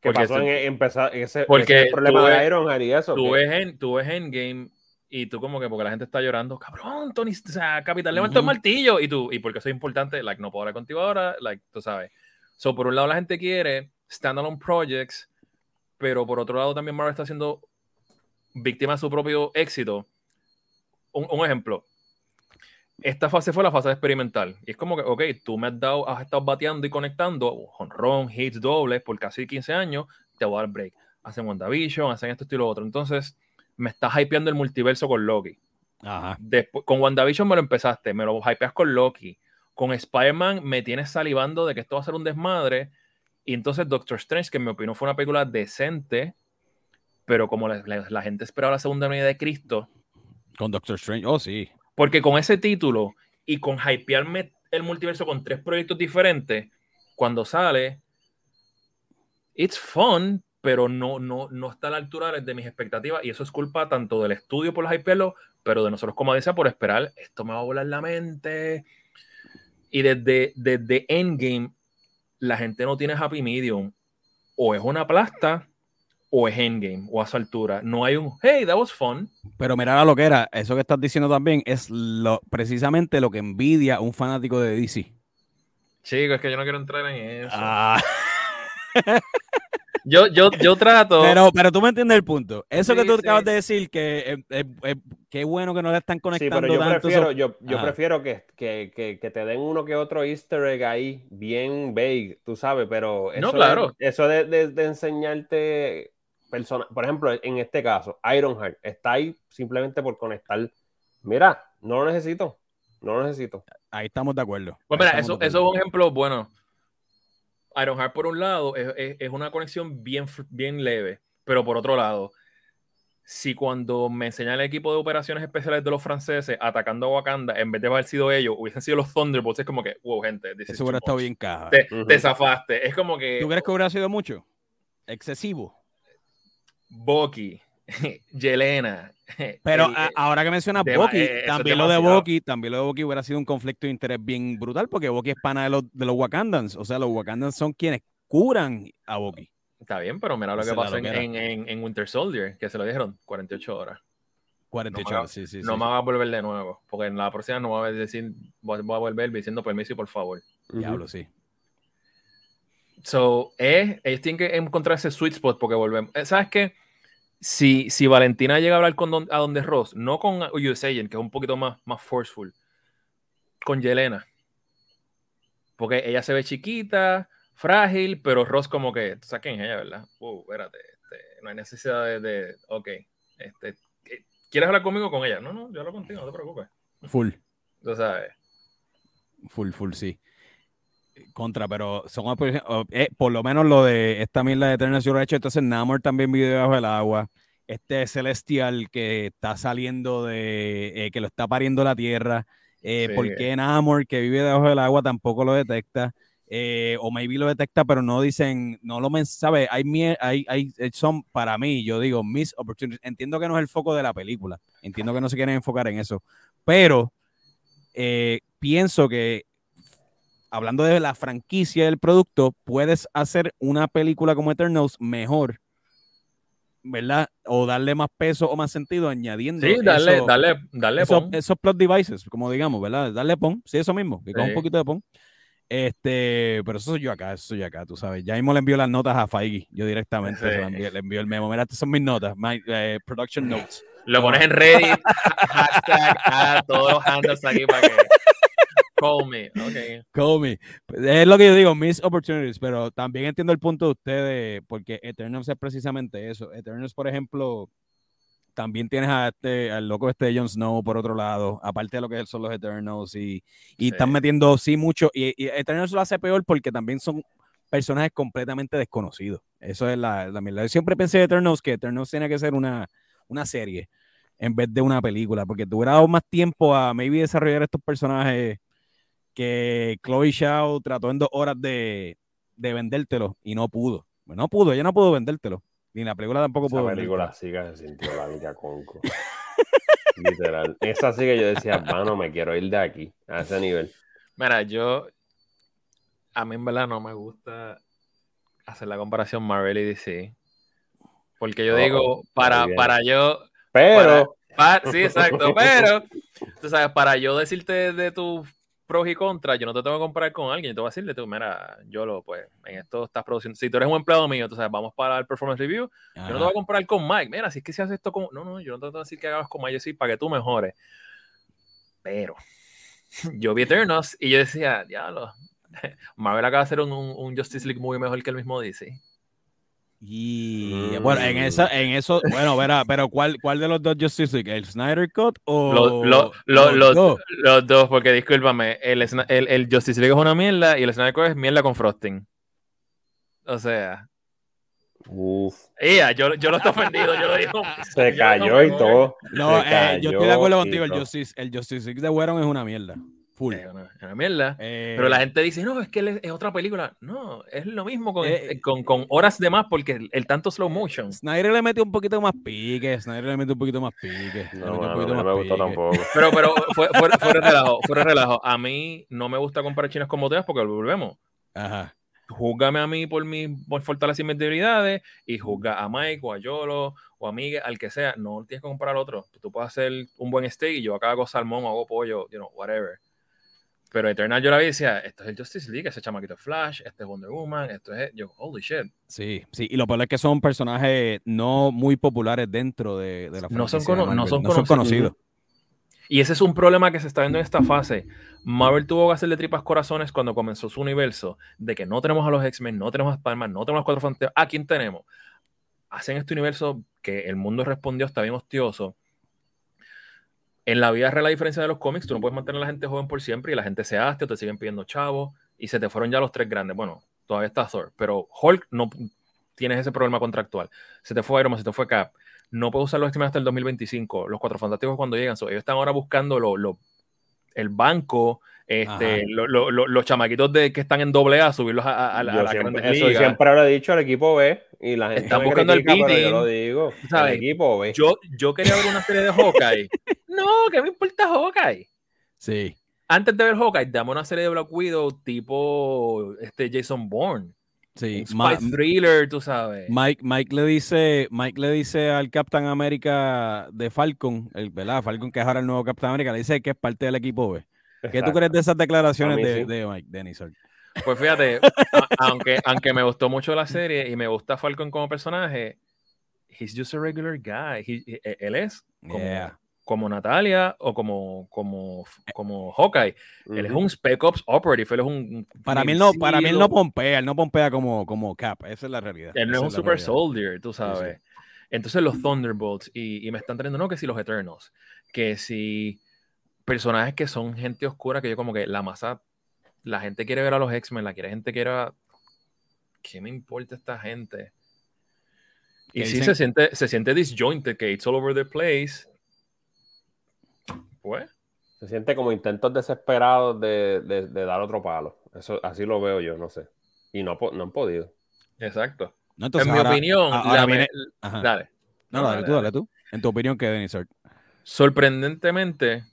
¿Qué Porque pasó tú- en empezar ese, porque ese el problema de ves- y eso? Tú ves, en, tú ves Endgame y tú como que porque la gente está llorando, cabrón, Tony, o sea, Capitán levanta el Ujú. martillo y tú, y porque eso es importante, like, no puedo hablar contigo ahora, like, tú sabes. So, por un lado la gente quiere standalone projects, pero por otro lado también Marvel está siendo víctima de su propio éxito. Un, un ejemplo, esta fase fue la fase experimental. Y es como que, ok, tú me has dado, has estado bateando y conectando, honrón, hits dobles por casi 15 años, te voy a dar break. Hacen WandaVision, hacen esto, esto y lo otro. Entonces, me estás hypeando el multiverso con Loki. Ajá. Después, con WandaVision me lo empezaste, me lo hypeas con Loki. Con Spider-Man me tienes salivando de que esto va a ser un desmadre. Y entonces Doctor Strange, que en mi opinión fue una película decente, pero como la, la- la gente esperaba la segunda venida de Cristo, Con Doctor Strange. Oh, sí. Porque con ese título y con hypearme el multiverso con tres proyectos diferentes, cuando sale, it's fun, pero no, no, no está a la altura de mis expectativas. Y eso es culpa tanto del estudio por hypearlo, pero de nosotros como audiencia por esperar, esto me va a volar la mente. Y desde, desde Endgame, la gente no tiene happy medium. O es una plasta, o es Endgame, o a su altura. No hay un, hey, that was fun. Pero mira lo que era, eso que estás diciendo también es lo, precisamente lo que envidia un fanático de DC. Chicos, es que yo no quiero entrar en eso. Ah, Yo, yo, yo trato. pero, pero tú me entiendes el punto. Eso que Sí, tú sí. acabas de decir, que eh, eh, eh, qué bueno que no le están Sí, conectando pero yo tanto. prefiero, yo, prefiero que, que, que, que te den uno que otro easter egg ahí, bien vague, tú sabes, pero No, eso, claro. de, eso de, de- de enseñarte persona, por ejemplo, en este caso, Ironheart está ahí simplemente por conectar. Mira, no lo necesito, no lo necesito. Ahí estamos de acuerdo. Pues mira, eso, eso es un ejemplo bueno. Ironheart, por un lado, es, es- es una conexión bien, bien leve, pero por otro lado, si cuando me enseñan el equipo de operaciones especiales de los franceses atacando a Wakanda, en vez de haber sido ellos, hubiesen sido los Thunderbolts, es como que, wow, gente, Eso hubiera estado bien caja. Te, zafaste. Es como que ¿Tú crees que hubiera sido mucho? Excesivo. Bucky, Yelena. Pero el- a- ahora que mencionas Bucky, eh, también lo de. Bucky, también lo de Bucky hubiera sido un conflicto de interés bien brutal, porque Bucky es pana de los, de los Wakandans. O sea, los Wakandans son quienes curan a Bucky. Está bien, pero mira lo que pasó en, Winter Soldier, que se lo dijeron 48 horas. 48 No me horas, sí, sí. no sí. me va a volver de nuevo, porque en la próxima no voy a decir, voy a voy a volver diciendo permiso y por favor. Diablo, sí. So, eh, ellos tienen que encontrar ese sweet spot porque volvemos. Eh, ¿Sabes qué? Si, si Valentina llega a hablar con don- a donde Ross, no con US Agent, que es un poquito más, más forceful, con Yelena. Porque ella se ve chiquita, frágil, pero Ross como que, tú sabes quién es ella, ¿verdad? Uh, espérate, este, no hay necesidad de, de- ok, este, eh, ¿quieres hablar conmigo o con ella? No, no, yo hablo contigo, no te preocupes. Full, Tú sabes. full, full, sí. Contra, pero son eh, por lo menos lo de esta mierda de Eternal hecho. Entonces, Namor también vive debajo del agua. Este Celestial que está saliendo de. eh, que lo está pariendo la tierra. Eh, Sí. ¿Por qué Namor, que vive debajo del agua, tampoco lo detecta? Eh, o maybe lo detecta, pero no dicen, no lo men ¿sabes? Hay, hay, hay, son para mí, yo digo, mis opportunities. Entiendo que no es el foco de la película, entiendo que no se quieren enfocar en eso, pero eh, pienso que hablando de la franquicia del producto, puedes hacer una película como Eternals mejor, ¿verdad? O darle más peso o más sentido añadiendo Sí, darle, eso- darle, darle esos, pon. esos plot devices, como digamos, ¿verdad? Darle pon, sí, eso mismo, que con un poquito de pon. Este, pero eso soy yo acá, eso soy yo acá, tú sabes. Ya mismo le envío las notas a Feige, yo directamente Sí. las envío- le envío el memo. Mira, estas son mis notas, my, eh, production notes. Lo pones en Reddit, hashtag, a todos los handles aquí para que. Call me. Ok. Call me. Es lo que yo digo, mis opportunities, pero también entiendo el punto de ustedes, porque Eternals es precisamente eso. Eternals, por ejemplo, también tienes a este, al loco este Jon Snow por otro lado, aparte de lo que son los Eternals, y, y Sí. están metiendo, sí, mucho, y, y Eternals lo hace peor porque también son personajes completamente desconocidos. Eso es la, la mierda. Yo siempre pensé de Eternals que Eternals tiene que ser una, una serie. en vez de una película, porque dado más tiempo a maybe desarrollar estos personajes que Chloe Shaw trató en dos horas de, de vendértelo y no pudo. No pudo, ella no pudo vendértelo. Ni la película tampoco pudo. Esa película sí que se sintió la vida conco. Literal. Esa sí que yo decía, mano, me quiero ir de aquí, a ese nivel. Mira, yo. A mí en verdad no me gusta hacer la comparación Marvel y DC. Porque yo Oh, digo, para, bien. para yo. Pero, para- sí, exacto. Pero, tú sabes, para yo decirte de tus pros y contras, yo no te tengo que comparar con alguien. Yo te voy a decirle, tú, mira, yo lo, pues, en esto estás produciendo. Si tú eres un empleado mío, sabes, vamos para el performance review. Yo no te voy a comparar con Mike. Mira, si es que si haces esto con. No, no, yo no te voy a decir que hagas con Mike, yo sí, para que tú mejores. Pero yo vi Eternals y yo decía, diablo, Marvel acaba de hacer un, un- un Justice League muy mejor que el mismo DC. Y Mm. bueno, en esa, en eso, bueno, verá, pero ¿cuál, cuál de los dos Justice League? ¿El Snyder Cut o Los, los- los- los- dos? los dos, porque discúlpame, el, el, el Justice League es una mierda y el Snyder Cut es mierda con frosting. O sea, uff, ella, yo, yo lo estoy ofendido, yo lo digo. se cayó no y todo. No, eh, yo estoy de acuerdo contigo, el. Justice, el Justice League de Whedon es una mierda. Full. Es una, una mierda. Eh, Pero la gente dice, no, es que es, es otra película. No, es lo mismo con, Eh, con, con horas de más porque el, el tanto slow motion. Snyder le metió un poquito más pique, Snyder le metió un poquito más pique. No, mano, poquito no me gustó tampoco. Pero, pero fue- fuera, fuera de relajo, fuera de relajo. A mí no me gusta comparar chinas con botellas porque volvemos. Ajá. Júzgame a mí por mis por fortalezas y mis debilidades y juzga a Mike o a Yolo o a Miguel, al que sea. No tienes que comparar al otro. Tú puedes hacer un buen steak y yo acá hago salmón o hago pollo, you know, whatever. Pero Eternal yo la vi y decía, esto es el Justice League, ese chamaquito es Flash, este es Wonder Woman, esto es... Yo, holy shit. Sí, sí. Y lo peor es que son personajes no muy populares dentro de, de la No son no son conocidos. conocidos. Y ese es un problema que se está viendo en esta fase. Marvel tuvo que hacerle tripas corazones cuando comenzó su universo, de que no tenemos a los X-Men, no tenemos a Spider-Man, no tenemos a los Cuatro Fantásticos. ¿A quién tenemos? Hacen este universo que el mundo respondió, está bien hostioso. En la vida real, la diferencia de los cómics, tú no puedes mantener a la gente joven por siempre y la gente se haste o te siguen pidiendo chavos y se te fueron ya los tres grandes. Bueno, todavía está Thor, pero Hulk no tienes ese problema contractual. Se te fue Iron Man, se te fue Cap no puedo usar los X-Men hasta el 2025. Los Cuatro Fantásticos cuando llegan, ellos están ahora buscando lo, lo- el banco. Este, lo- lo- lo- los chamaquitos de, que están en doble A, subirlos a, a- a la- a siempre, grandes eso ligas. siempre lo he dicho al equipo B y la gente Están buscando el critica, beating, yo lo digo. ¿sabes? El equipo B. Yo, yo quería ver una serie de Hawkeye. no, ¿qué me importa Hawkeye? Sí. Antes de ver Hawkeye, dame una serie de Black Widow tipo este Jason Bourne. Sí. Ma- thriller, tú sabes. Mike, Mike le dice, Mike le dice al Captain America de Falcon, el, ¿verdad? Falcon que es ahora el nuevo Captain America, le dice que es parte del equipo B. ¿Qué tú crees de esas declaraciones mí de, sí. de Mike Denison? Pues fíjate, a- aunque, aunque me gustó mucho la serie y me gusta Falcon como personaje, he's just a regular guy. He- he- él es como, Yeah. como Natalia o como, como, como Hawkeye. Él es un Spec Ops Operative, él es un... Para mí, él no, para mí él no pompea, él no pompea como, como Cap, esa es la realidad. Él no es un super realidad. soldier, tú sabes. Entonces los Thunderbolts, y, y me están trayendo, no, que si los Eternals, que si personajes que son gente oscura, que yo como que la masa, la gente quiere ver a los X-Men, la quiere gente quiere ver a- ¿Qué me importa esta gente? Y sí dicen- se siente, se siente disjointed, que it's all over the place. Pues, Se siente como intentos desesperados de, de- de dar otro palo. Eso, así lo veo yo, no sé. Y no, han podido. exacto. No, entonces en mi ahora- opinión, ahora la viene- me- Ajá. dale. No, No, dale, dale, tú, dale. dale tú. En tu opinión, ¿qué, Denis? Sorprendentemente,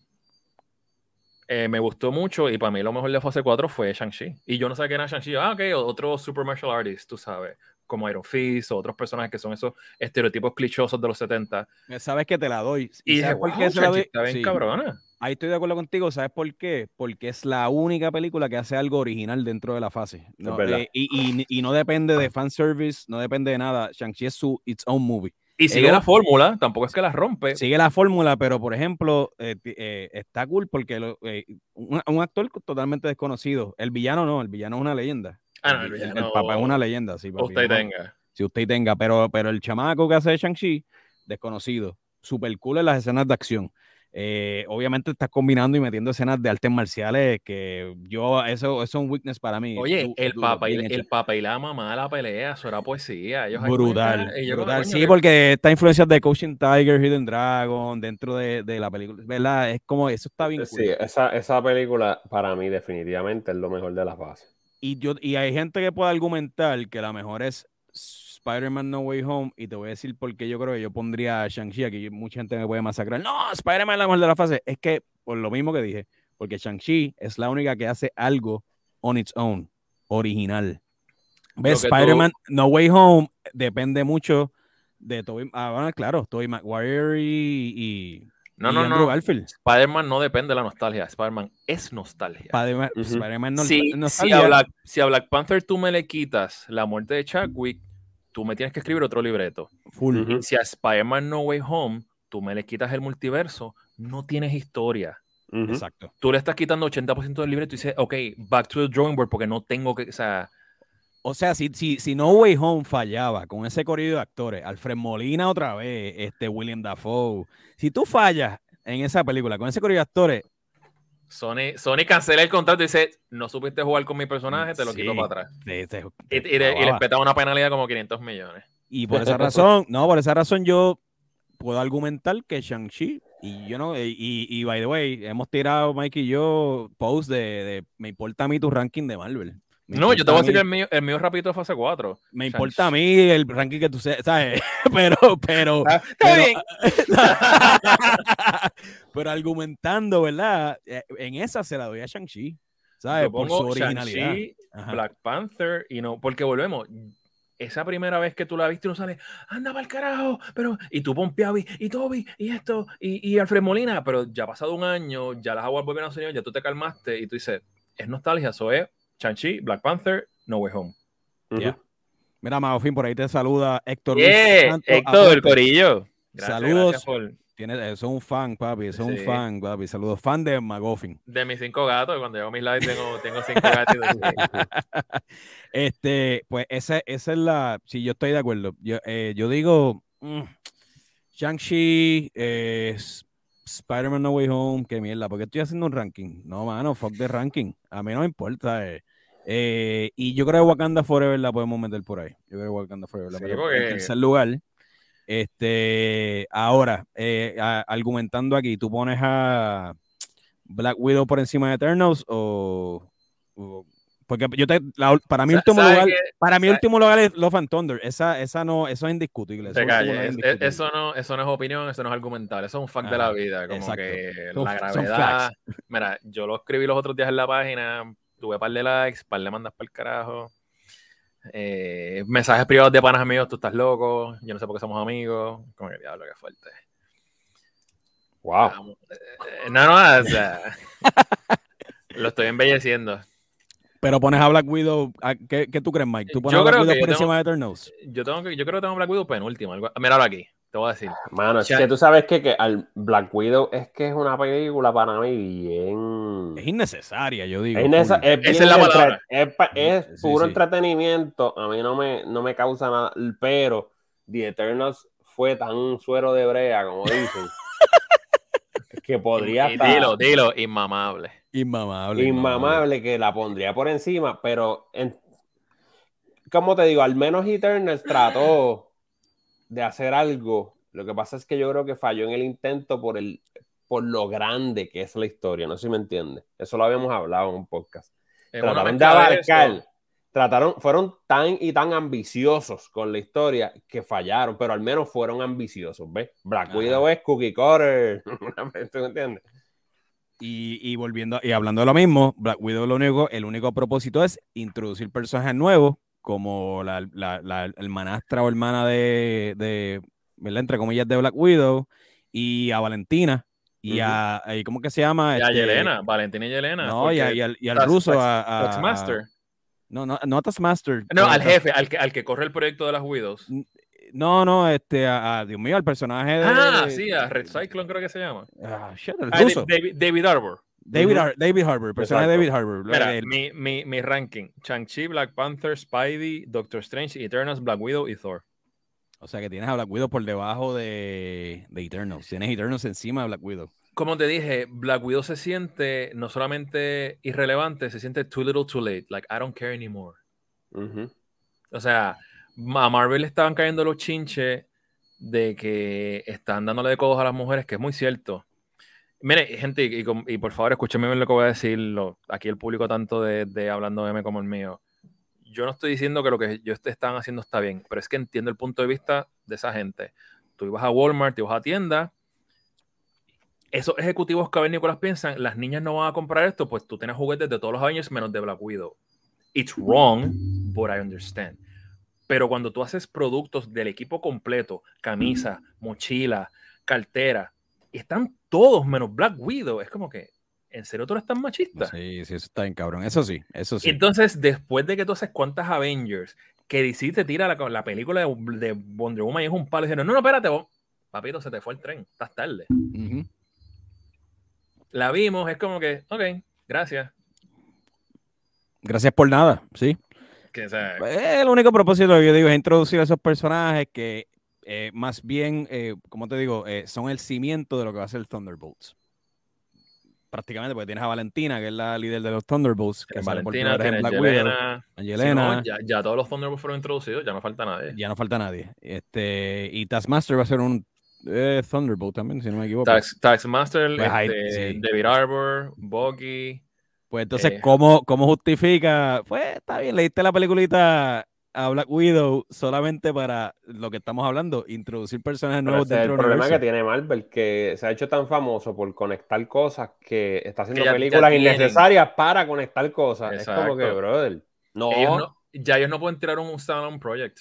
eh, me gustó mucho y para mí lo mejor de fase 4 fue Shang-Chi. Y yo no sabía que era Shang-Chi. Ah, ok, otro super martial artist, tú sabes, como Iron Fist o otros personajes que son esos estereotipos clichosos de los 70. Sabes que te la doy. Y dije, sabes por qué se la doy? está bien Sí. cabrona. Ahí estoy de acuerdo contigo, ¿sabes por qué? Porque es la única película que hace algo original dentro de la fase. No, verdad. eh, y, y- y no depende de fanservice, no depende de nada. Shang-Chi es su its own movie. Y sigue Ellos- la fórmula, tampoco es que la rompe. Sigue la fórmula, pero por ejemplo, eh, eh, está cool porque lo- eh, un, un actor totalmente desconocido. El villano no, el villano es una leyenda. Ah, no, el el, villano- papá es una leyenda, sí. papi, Usted no- tenga. Si usted tenga, pero, pero el chamaco que hace de Shang-Chi, desconocido. Super cool en las escenas de acción. Eh, obviamente estás combinando y metiendo escenas de artes marciales que yo, eso, eso es un weakness para mí. Oye, el y, bien el papá y la mamá de la pelea, eso era poesía. Ellos Brutal, brutal. Sí, que- porque está influencia de Coaching Tiger, Hidden Dragon, dentro de, de la película, ¿verdad? Es como, eso está bien cool. Sí, esa, esa película para mí definitivamente es lo mejor de la fase. Y, yo, y hay gente que puede argumentar que la mejor es Spider-Man No Way Home. Y te voy a decir por qué yo creo que yo pondría a Shang-Chi. Aquí mucha gente me puede masacrar. No, Spider-Man es la mejor de la fase. Es que, por lo mismo que dije, porque Shang-Chi es la única que hace algo on its own, original. ¿Ves? Tú- Spider-Man No Way Home depende mucho de Tobey. Ah, bueno, claro, Tobey Maguire y, y, No, y no, Andrew no. Garfield. Spider-Man no depende de la nostalgia. Spider-Man es nostalgia. Spider-Man, no, si, si, nostalgia. a Black, si a Black Panther tú me le quitas la muerte de Chadwick, tú me tienes que escribir otro libreto. full. Si a Spider-Man No Way Home tú me le quitas el multiverso, no tienes historia. Exacto. Tú le estás quitando 80% del libreto y dices, ok, back to the drawing board porque no tengo que, o sea, O sea, si, si, si No Way Home fallaba con ese corrido de actores, Alfred Molina otra vez, este William Dafoe, si tú fallas en esa película con ese corrido de actores, Sony, Sony cancela el contrato y dice, no supiste jugar con mi personaje, te lo Sí. quito para atrás. te- te- Y, te y le- y petaba una penalidad como 500 millones. Y por esa razón, no, por esa razón yo puedo argumentar que Shang-Chi, y yo no, y, y, y by the way, hemos tirado Mike y yo post de, de me importa a mí tu ranking de Marvel. No, yo te voy a decir el mío, el mío rapidito de fase 4. Me importa a mí el ranking que tú seas, ¿sabes? Pero, pero, Ah, está pero, bien. pero argumentando, ¿verdad? Eh, En esa se la doy a Shang-Chi, ¿sabes? Por su originalidad. Black Panther y no, porque volvemos. Esa primera vez que tú la viste, uno sale, anda para el carajo, pero, y tú pompeado, y, y Toby, y esto, y, y Alfred Molina, pero ya ha pasado un año, ya las aguas vuelven a señor, ya tú te calmaste, y tú dices, es nostalgia, eso es Shang-Chi, Black Panther, No Way Home. Ujú. Ya. Mira, Magofín, por ahí te saluda Héctor Yeah, Luis Santos Héctor, el corillo. Gracias, Saludos. gracias por- Tiene, eso es un fan, papi, eso es un Sí. fan, papi. Saludos, fan de Magofin. de mis cinco gatos, cuando llego a mis lives tengo, tengo cinco gatitos. sí. Este, pues esa, esa es la, sí, yo estoy de acuerdo. Yo, eh, yo digo, mm, Shang-Chi, eh, Spider-Man No Way Home, qué mierda, porque estoy haciendo un ranking. No, mano, fuck the ranking. A mí no me importa. eh. Eh, y yo creo que Wakanda Forever la podemos meter por ahí. Yo creo que Wakanda Forever la Sí, porque- En tercer lugar, este, ahora, eh, a- argumentando aquí, ¿tú pones a Black Widow por encima de Eternals o, o- porque yo te, la para Sa- último ¿sabes lugar, qué? para sa- último lugar es Love and Thunder. Esa, esa no, eso es indiscutible. Eso, calle. es Es- indiscutible. eso, no, eso no es opinión, eso no es argumental, eso es un fact de Ajá, la vida. Como exacto. que Son- la gravedad. Mira, yo lo escribí los otros días en la página, tuve par de likes, par de mandas para el carajo. eh, mensajes privados de panas amigos, tú estás loco, yo no sé por qué somos amigos. Como que diablo, qué fuerte. Wow. Eh, no, no, o sea, lo estoy embelleciendo. Pero pones a Black Widow, ¿a- ¿qué, qué tú crees, Mike? ¿Tú pones Yo a Black creo Widow que por yo encima de Eternals? Yo, tengo que, yo creo que tengo Black Widow penúltimo. algo- Míralo aquí, te voy a decir. Mano, es que tú sabes que, que al Black Widow es que es una película para mí bien. Es innecesaria, yo digo. Es, es Esa bien es la entre- palabra. Es, pa- es Sí, puro sí. entretenimiento. A mí no me, no me causa nada. Pero The Eternals fue tan suero de brea, como dicen, que podría Y estar dilo, dilo, inmamable. Inmamable. inmamable que la pondría por encima. Pero, en, como te digo, al menos Eternals trató de hacer algo. Lo que pasa es que yo creo que falló en el intento por el por lo grande que es la historia. No sé si me entiendes. Eso lo habíamos hablado en un podcast En una trataron de abarcar, trataron, fueron tan y tan ambiciosos con la historia que fallaron, pero al menos fueron ambiciosos, ¿ves? Black. Widow es cookie cutter, ¿tú me entiendes? Y, y volviendo y hablando de lo mismo, Black Widow lo único, el único propósito es introducir personajes nuevos, como la, la, la hermanastra o hermana de, de, ¿verdad? Entre comillas, de Black Widow, y a Valentina, y a, y ¿cómo que se llama? Y a Este, Yelena, Valentina y Yelena. No, y, a- al, y al ruso, a, a-. No, no, no a. No, al a- jefe, al que, al que corre el proyecto de las Widows. No, no, este, a, a- Dios mío, al personaje de... Ah, sí, a Red Cyclone creo que se llama. Ah, shit, el Ah, ruso. David, David Arbor. David. Har- David Harbour, personaje de. David Harbour. Mira, el- mi, mi, mi ranking. Shang-Chi, Black Panther, Spidey, Doctor Strange, Eternals, Black Widow y Thor. O sea que tienes a Black Widow por debajo de, de Eternals. Tienes Eternals encima de Black Widow. como te dije, Black Widow se siente no solamente irrelevante, se siente too little too late. Like, I don't care anymore. O sea, a Marvel le estaban cayendo los chinches de que están dándole de codos a las mujeres, que es muy cierto. Mire, gente, y, y por favor, escúcheme bien lo que voy a decir. aquí el público tanto de, de Hablando M como el mío. Yo no estoy diciendo que lo que ellos te están haciendo está bien, pero es que entiendo el punto de vista de esa gente. Tú ibas a Walmart, ibas a tienda. Esos ejecutivos cavernícolas piensan, las niñas no van a comprar esto, pues tú tienes juguetes de todos los años menos de Black Widow. It's wrong, but I understand. Pero cuando tú haces productos del equipo completo, camisa, mochila, cartera, están todos menos Black Widow, es como que, ¿en serio tú eres tan machista? Sí, sí, eso está bien cabrón. Eso sí, eso sí. Entonces, después de que tú haces cuántas Avengers, que DC te tira la, la película de, de Wonder Woman y es un palo y dicen, no, no, espérate, vos, papito, se te fue el tren, estás tarde. La vimos, es como que, ok, gracias. Gracias por nada, sí. Que, o sea, Eh, El único propósito que yo digo es introducir a esos personajes que eh, más bien, eh, como te digo, eh, son el cimiento de lo que va a ser Thunderbolts. Prácticamente, porque tienes a Valentina, que es la líder de los Thunderbolts, que por Valentina, Yelena. Sí, Angelena, no, ya, ya todos los Thunderbolts fueron introducidos, ya no falta nadie. ya no falta nadie. Este, y Taskmaster va a ser un Thunderbolt también, si no me equivoco. Tax, Taxmaster, Pues este, sí. David Arbor, Boggy. Pues entonces. ¿cómo, ¿cómo justifica? Pues está bien, leíste la peliculita a Black Widow solamente para lo que estamos hablando, introducir personajes nuevos ese dentro el del problema universo. que tiene Marvel, que se ha hecho tan famoso por conectar cosas que está haciendo Que ya- ya películas innecesarias para conectar cosas. Es como que, Exacto. brother, no, Ellos no. no- ya ellos no pueden tirar un standalone project.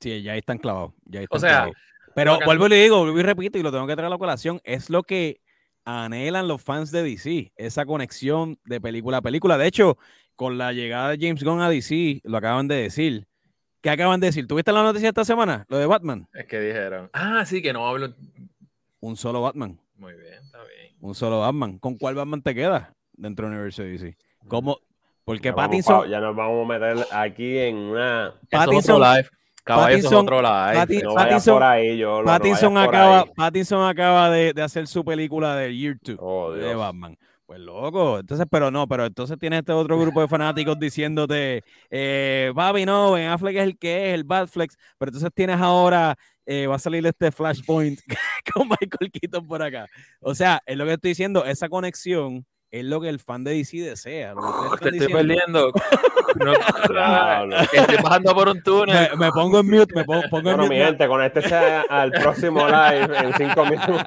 Sí, ya ahí están clavados. Ya ahí O están sea, clavados. pero vuelvo y le digo, vuelvo y repito, y lo tengo que traer a la colación, es lo que anhelan los fans de DC, esa conexión de película a película. De hecho, con la llegada de James Gunn a DC, lo acaban de decir. ¿Qué acaban de decir? ¿Tuviste la noticia esta semana? Lo de Batman. Es que dijeron, ah, sí, que no hablo. Un solo Batman. Muy bien, está bien. Un solo Batman. ¿Con cuál Batman te queda dentro del universo de DC? ¿Cómo? Porque Ya, Pattinson, pa- ya nos vamos a meter aquí en una. Eso es Pattinson, otro live. Caballo, eso es Pattinson- otro live. Patti- Pattinson- ahí, yo. Pattinson, acaba. Pattinson acaba de, de hacer su película de Year 2 Oh, de. Batman. Pues loco, entonces, pero no, pero entonces tienes este otro grupo de fanáticos diciéndote, eh, Bobby, no, Ben Affleck es el que es, el Batflex, pero entonces tienes ahora, eh, va a salir este Flashpoint con Michael Keaton por acá. O sea, es lo que estoy diciendo, esa conexión es lo que el fan de DC desea. lo que ustedes Te estoy diciendo. perdiendo. No, estoy bajando por un túnel. Me, me pongo en mute, me pongo, pongo en Bueno, mi mute, gente, conéctese al próximo live en cinco minutos.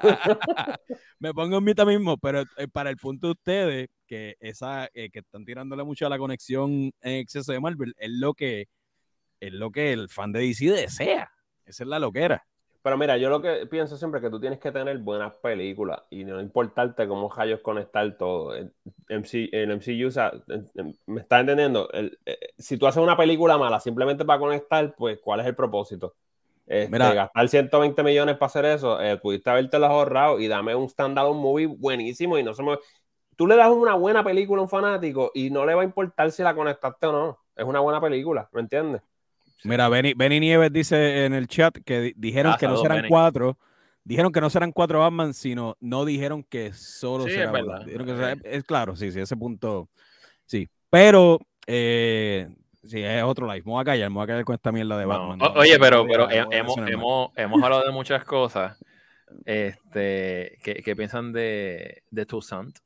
me pongo en mute mismo, pero eh, para el punto de ustedes, que esa, eh, que están tirándole mucho a la conexión en exceso de Marvel, es lo que, es lo que el fan de DC desea. Esa es la loquera. Pero mira, yo lo que pienso siempre es que tú tienes que tener buenas películas y no importarte cómo rayos conectar todo. El, MC, el MCU, o sea, me estás entendiendo. El- eh, si tú haces una película mala simplemente para conectar, pues ¿cuál es el propósito? Este, Mira. gastar 120 millones para hacer eso, eh, pudiste haberte los ahorrado y dame un standalone movie buenísimo y no se me... Tú le das una buena película a un fanático y no le va a importar si la conectaste o no. Es una buena película, ¿me entiendes? Mira, Benny, Benny Nieves dice en el chat que di- dijeron Ah, que no serán Benny. cuatro. Dijeron que no serán cuatro Batman, sino no dijeron que solo Sí, será es verdad. Batman. Dijeron que será- es claro, sí, sí, ese punto. Sí. Pero, eh, sí, es otro live. Me voy a callar, me voy a callar con esta mierda de No. Batman. O- Oye, pero, pero he- hemos, hemos, hemos hablado de muchas cosas. Este, ¿qué, qué piensan de, de Toussaint?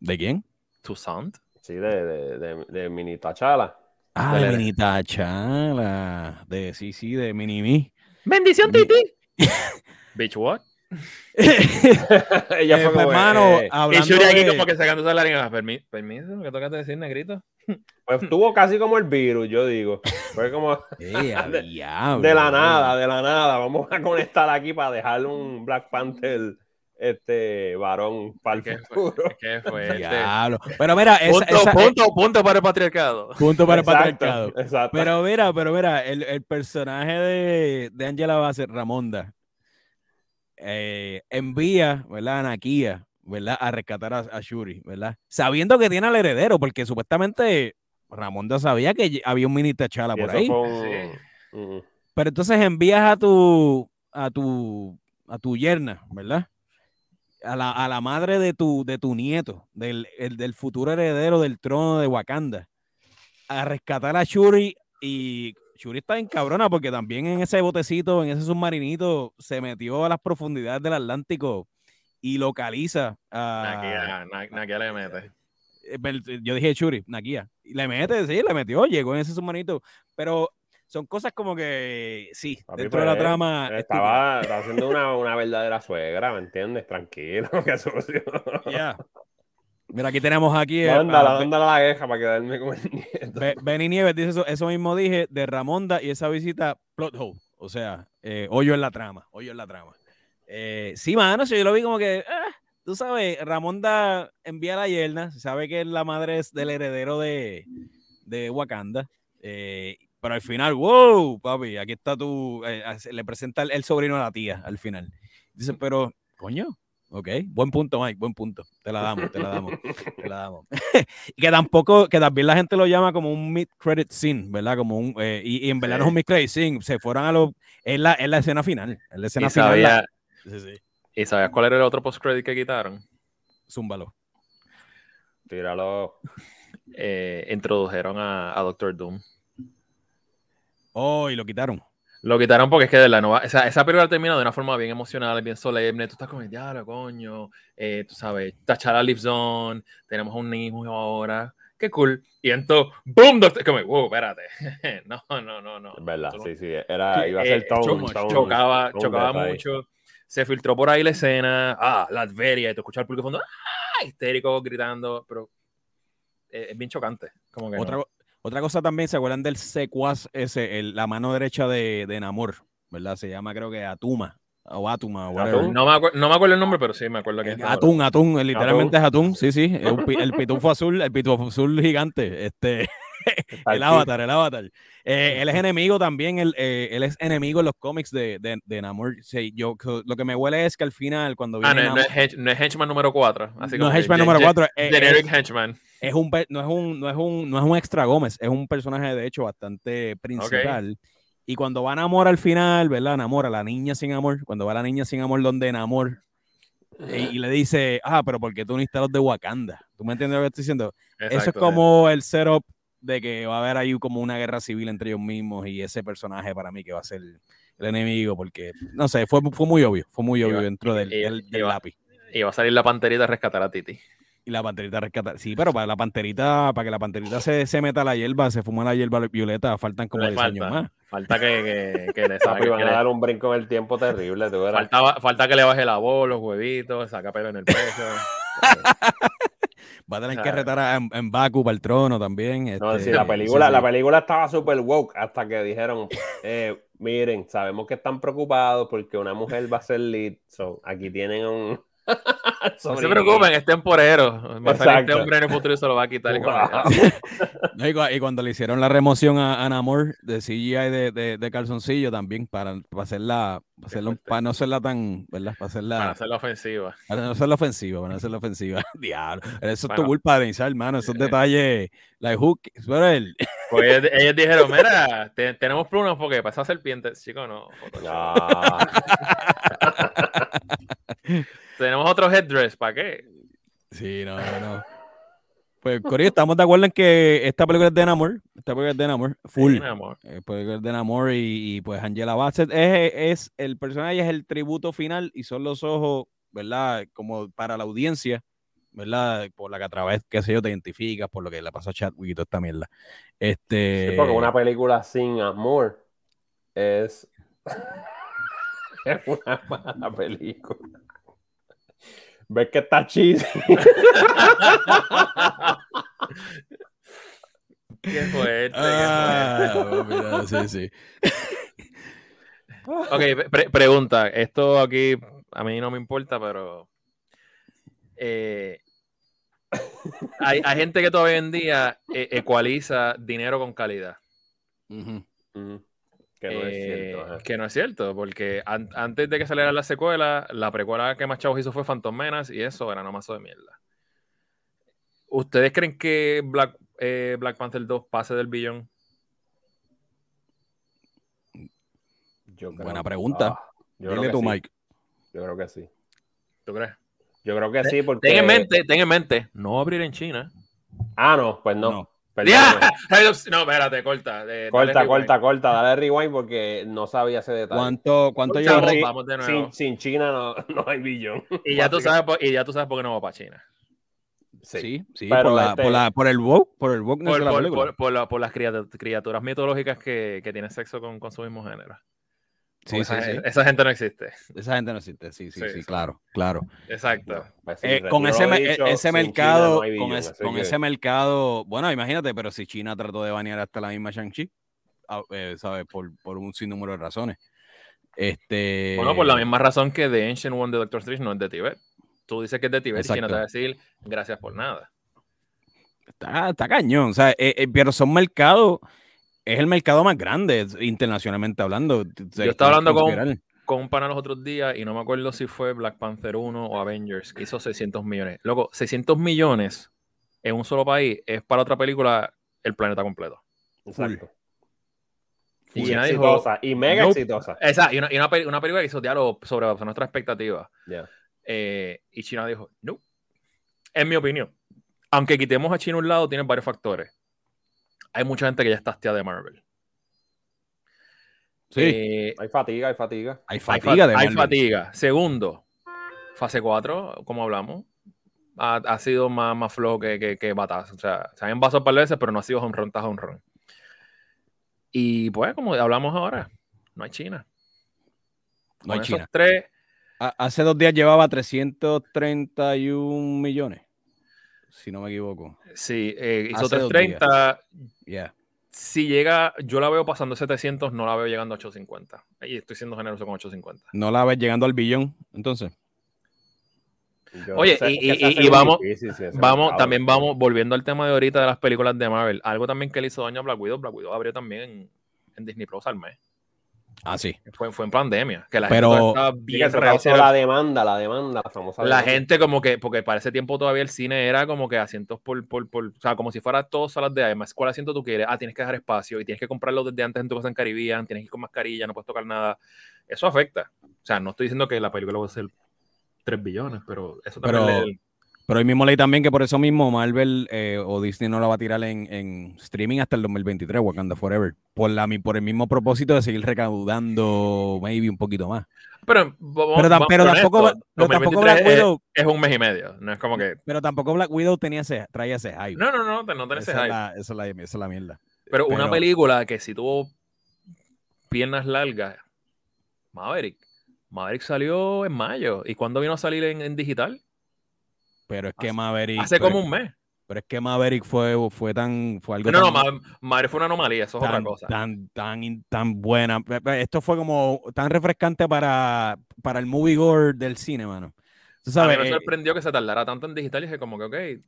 ¿De quién? Toussaint. Sí, de, de, de, de Mini Tachala. Ah, de dale. Minita Chala. De, sí, sí, de Minimi. Bendición, Titi. Bitch, what? Ella Eh, fue pues, como, hermano, eh, Y Shuri aquí de- como que sacándose la Permiso, ¿qué tocaste decir, negrito? Pues estuvo casi como el virus, yo digo. Fue como Eh, a de- diablo, de la nada, de la nada. Vamos a conectar aquí para dejarle un Black Panther este varón para el ¿Qué futuro. fue? ¿Qué fue? Este, Diablo. Pero mira, esa, punto, esa- eh, punto, punto para el patriarcado. punto para el patriarcado. Exacto. Pero mira, pero mira, el, el personaje de, de Angela Bassett, Ramonda, eh, envía, ¿verdad? A Nakia, ¿verdad? A rescatar a, a Shuri, ¿verdad? Sabiendo que tiene al heredero, porque supuestamente Ramonda sabía que había un mini T'Challa por ahí. fue Pero entonces envías a tu, a tu, a tu yerna, ¿verdad? A la, a la madre de tu, de tu nieto, del, el- del futuro heredero del trono de Wakanda, a rescatar a Shuri y Shuri está en cabrona porque también en ese botecito, en ese submarinito, se metió a las profundidades del Atlántico y localiza a... Nakia, Na- Nakia le mete. eh, pel- Yo dije Shuri, Nakia. Le mete, sí, le metió, llegó en ese submarinito. Pero son cosas como que, sí, Papi, dentro de la pues, trama. Estaba, estaba haciendo una, una verdadera suegra, ¿me entiendes? Tranquilo, que sucio. Ya. Mira, aquí tenemos aquí. eh, Mándala, mándala la queja para quedarme con el nieto. Be- Benny Nieves dice eso, eso mismo dije de Ramonda y esa visita plot hole. O sea, eh, hoyo en la trama, hoyo en la trama. Eh, sí, mano, yo lo vi como que, ah, tú sabes, Ramonda envía a la yerna, sabe que la madre es del heredero de, de Wakanda, eh, pero al final, wow, papi, aquí está tu, eh, le presenta el, el sobrino a la tía al final. Dice, pero, coño, ok, buen punto, Mike, buen punto, te la damos, te la damos, te la damos. y que tampoco, que también la gente lo llama como un mid-credit scene, ¿verdad? Como un, eh, y, y en verdad no es un mid-credit scene, se fueron a los, es la, es la escena final, es la escena ¿Y, final. sabía- la- sí, sí, ¿Y sabías cuál era el otro post-credit que quitaron? zúmbalo. Tíralo. Eh, introdujeron a, a Doctor Doom. Oh, y lo quitaron. Lo quitaron porque es que de la nueva, esa, esa película termina de una forma bien emocional, bien solemne. Tú estás como, diablo, coño. eh, tú sabes, Tachala lives on. Tenemos un hijo ahora. Qué cool. Y entonces, ¡boom! Doctor, como, wow, espérate. no, no, no, no. Es verdad, Tú no- sí, sí. Era, iba a eh, ser todo cho- un- todo un- chocaba, un chocaba mucho. Se filtró por ahí la escena. Ah, Latveria. Y te escuchas al público de fondo. ¡Ah! Histérico, gritando. Pero eh, es bien chocante. Como que no. Otra, cosa también, ¿se acuerdan del secuaz ese, el- la mano derecha de, de Namor? ¿Verdad? Se llama creo que Atuma o Atuma o. ¿Atún? No me, no me acuerdo el nombre, pero sí me acuerdo que Eh, Atún, atún, eh, literalmente es atún, sí, sí, es pi- el pitufo azul, el pitufo azul gigante, este, el avatar, el avatar. Eh, él es enemigo también, él, eh, él es enemigo en los cómics de, de, de Namor. Sí, yo, lo que me huele es que al final, cuando Ah, viene no, no Namor- es, hench- no es Henchman número 4. Así no es Henchman número gen- 4, Generic Henchman. Es un, no, es un, no, es un, no es un extra Gómez, es un personaje de hecho bastante principal. Y cuando va Namor al final, ¿verdad? Namor a la niña sin amor, cuando va la niña sin amor donde Namor y, y le dice, ah, pero ¿por qué tú no instalas de Wakanda? ¿Tú me entiendes lo que estoy diciendo? Eso es Exacto, como el setup de que va a haber ahí como una guerra civil entre ellos mismos y ese personaje para mí que va a ser el enemigo, porque, no sé, fue, fue muy obvio, fue muy obvio Iba- dentro del, iba- del- del iba- lápiz. Y va a salir la panterita a rescatar a Titi. Y la panterita rescata. Sí, pero para la panterita, para que la panterita se, se meta a la hierba, se fuma la hierba violeta, faltan como Le 10 años falta. más. Falta que, que, que le saque. van que a le- dar un brinco en el tiempo terrible, tú verás. faltaba- falta que le baje la voz, los huevitos, saca pelo en el pecho. Va a tener que retar a, en, en Baku para el trono también. No, este, sí, la película, sí, sí. la película estaba súper woke hasta que dijeron, eh, miren, sabemos que están preocupados porque una mujer va a ser lead, so aquí tienen un... No se preocupen, es temporero. Va a salir este hombre en el futuro y se lo va a quitar. Wow. "Ah, No, y, cu- y cuando le hicieron la remoción a, a Namor de CGI de, de, de calzoncillo también, para, para hacerla, para, hacerla- para no hacerla tan, ¿verdad? Para hacerla, Para hacer la ofensiva. para no hacerla ofensiva, para no hacerla ofensiva. Diablo, eso es tu Bueno. culpa, Denizar, hermano, esos detalles, la hook, pero él, Pues ellos, dijeron, mira, te- tenemos plumas porque para esa serpiente, chico, no. Tenemos otro headdress, ¿para qué? Sí, no, no, no. Pues, Corillo, estamos de acuerdo en que esta película es de Namor. Esta película es de Namor, full. Sí. Eh, película es de Namor y, y, pues Angela Bassett es, es el personaje, es el tributo final y son los ojos, ¿verdad? Como para la audiencia, ¿verdad? Por la que a través, qué sé yo, te identificas, por lo que le pasó a Chadwick y toda esta mierda. Este. sí, porque una película sin amor es... es una mala película. Ves que está cheesy. Qué fuerte, qué Ah, mira, sí, sí. fuerte. Ok, pre- pregunta. Esto aquí a mí no me importa, pero. eh, hay, hay gente que todavía en día eh, ecualiza dinero con calidad. Que no es Eh, cierto. que no es cierto, porque an- antes de que saliera la secuela, la precuela que más chavos hizo fue Phantom Menace y eso era nomás de mierda. ¿Ustedes creen que Black, eh, Black Panther 2 pase del billón? Yo creo- Buena pregunta. Ah, yo creo Dile que tú, sí. Mike. Yo creo que sí. ¿Tú crees? Yo creo que sí, porque. Ten en mente, ten en mente, no abrir en China. Ah, no, pues no. No. Perdóname. No, espérate, corta. Corta, corta, corta. Dale rewind porque no sabía ese detalle. ¿Cuánto, cuánto vamos, de nuevo. Sin, sin China no, no hay billón. Y ya, tú sabes, por- y ya tú sabes por qué no va para China. Sí, sí, por, la, este- por, la- por el woke, por el woke la por- película. por- por la- por las criatu- criaturas mitológicas que, que tienen sexo con, con su mismo género. Sí, esa, sí, sí. esa gente no existe. Esa gente no existe, sí, sí, Sí, sí, sí. claro, claro. Exacto. Pues sí, Eh, con ese, dicho, ese mercado, China no hay con, es- con que- ese mercado, bueno, imagínate, pero si China trató de banear hasta la misma Shang-Chi, ah, eh, ¿sabes? Por, por un sinnúmero de razones. Este, Bueno, por la misma razón que The Ancient One de Doctor Strange no es de Tibet. Tú dices que es de Tibet y China Exacto. te va a decir gracias por nada. Está, está cañón, o sea, eh, eh, pero son mercados, es el mercado más grande internacionalmente hablando. Yo estaba hablando con- Con un pana los otros días y no me acuerdo si fue Black Panther 1 o Avengers que hizo 600 millones. Loco, 600 millones en un solo país es para otra película el planeta completo. Exacto. Y Y China dijo. Y mega Nope. exitosa. Esa, y una, y una, peli- una película que hizo diálogo sobre nuestra expectativa. Ya. Eh, y China dijo, no. En mi opinión, aunque quitemos a China a un lado, tiene varios factores. Hay mucha gente que ya está hastiada de Marvel. Sí, Eh, Hay fatiga, hay fatiga. hay hay, fa- fatiga de hay Marvel. fatiga. Segundo, fase 4, como hablamos, ha, ha sido más, más flojo que, que, que batazo. O sea, se han envasado un par de veces, pero no ha sido home run tras home run. Y pues, como hablamos ahora, no hay China. No hay Con China. tres, Hace dos días llevaba 331 millones, si no me equivoco. sí, eh, hizo Hace dos 330. Yeah. Si llega, yo la veo pasando 700, no la veo llegando a 850. Y estoy siendo generoso con 850. No la ves llegando al billón, entonces. Yo Oye, sé, y- vamos- difícil, Vamos, mercado. también vamos, volviendo al tema de ahorita de las películas de Marvel. Algo también que le hizo daño a Black Widow. Black Widow abrió también en, en Disney Plus al mes. Ah, sí. Fue, fue en pandemia. Que la Pero- gente estaba que la demanda, la demanda, la famosa La demanda. gente como que, porque para ese tiempo todavía el cine era como que asientos por, por, por o sea, como si fuera todos salas de IMAX. ¿Cuál asiento tú quieres? Ah, tienes que dejar espacio y tienes que comprarlo desde antes en tu casa en Caribbean, tienes que ir con mascarilla, no puedes tocar nada. Eso afecta. O sea, no estoy diciendo que la película va a ser 3 billones, pero eso también Pero- le- Pero hoy mismo leí también que por eso mismo Marvel eh, o Disney no la va a tirar en, en streaming hasta el 2023, Wakanda Forever. Por, la, por el mismo propósito de seguir recaudando maybe un poquito más. Pero, vamos- Pero, vamos tampoco, honestos, pero tampoco 2023 Black es- Widow, es un mes y medio. No es como que. pero tampoco Black Widow tenía ese, traía ese hype. No, no, no, no tenés ese esa, es hype. la, esa, es la, esa es la mierda. Pero, una película que si tuvo piernas largas, Maverick. Maverick salió en mayo. ¿Y cuándo vino a salir en, en digital? Pero es que Hace- Maverick. Hace pero- como un mes. Pero es que Maverick fue, fue tan. Fue algo No, no, tan, Ma- Maverick fue una anomalía, eso es otra tan, cosa. tan, tan, tan buena. Esto fue como tan refrescante para, para el movie gore del cine, mano. Tú a sabes, mí me eh, sorprendió que se tardara tanto en digital y dije como que, ok,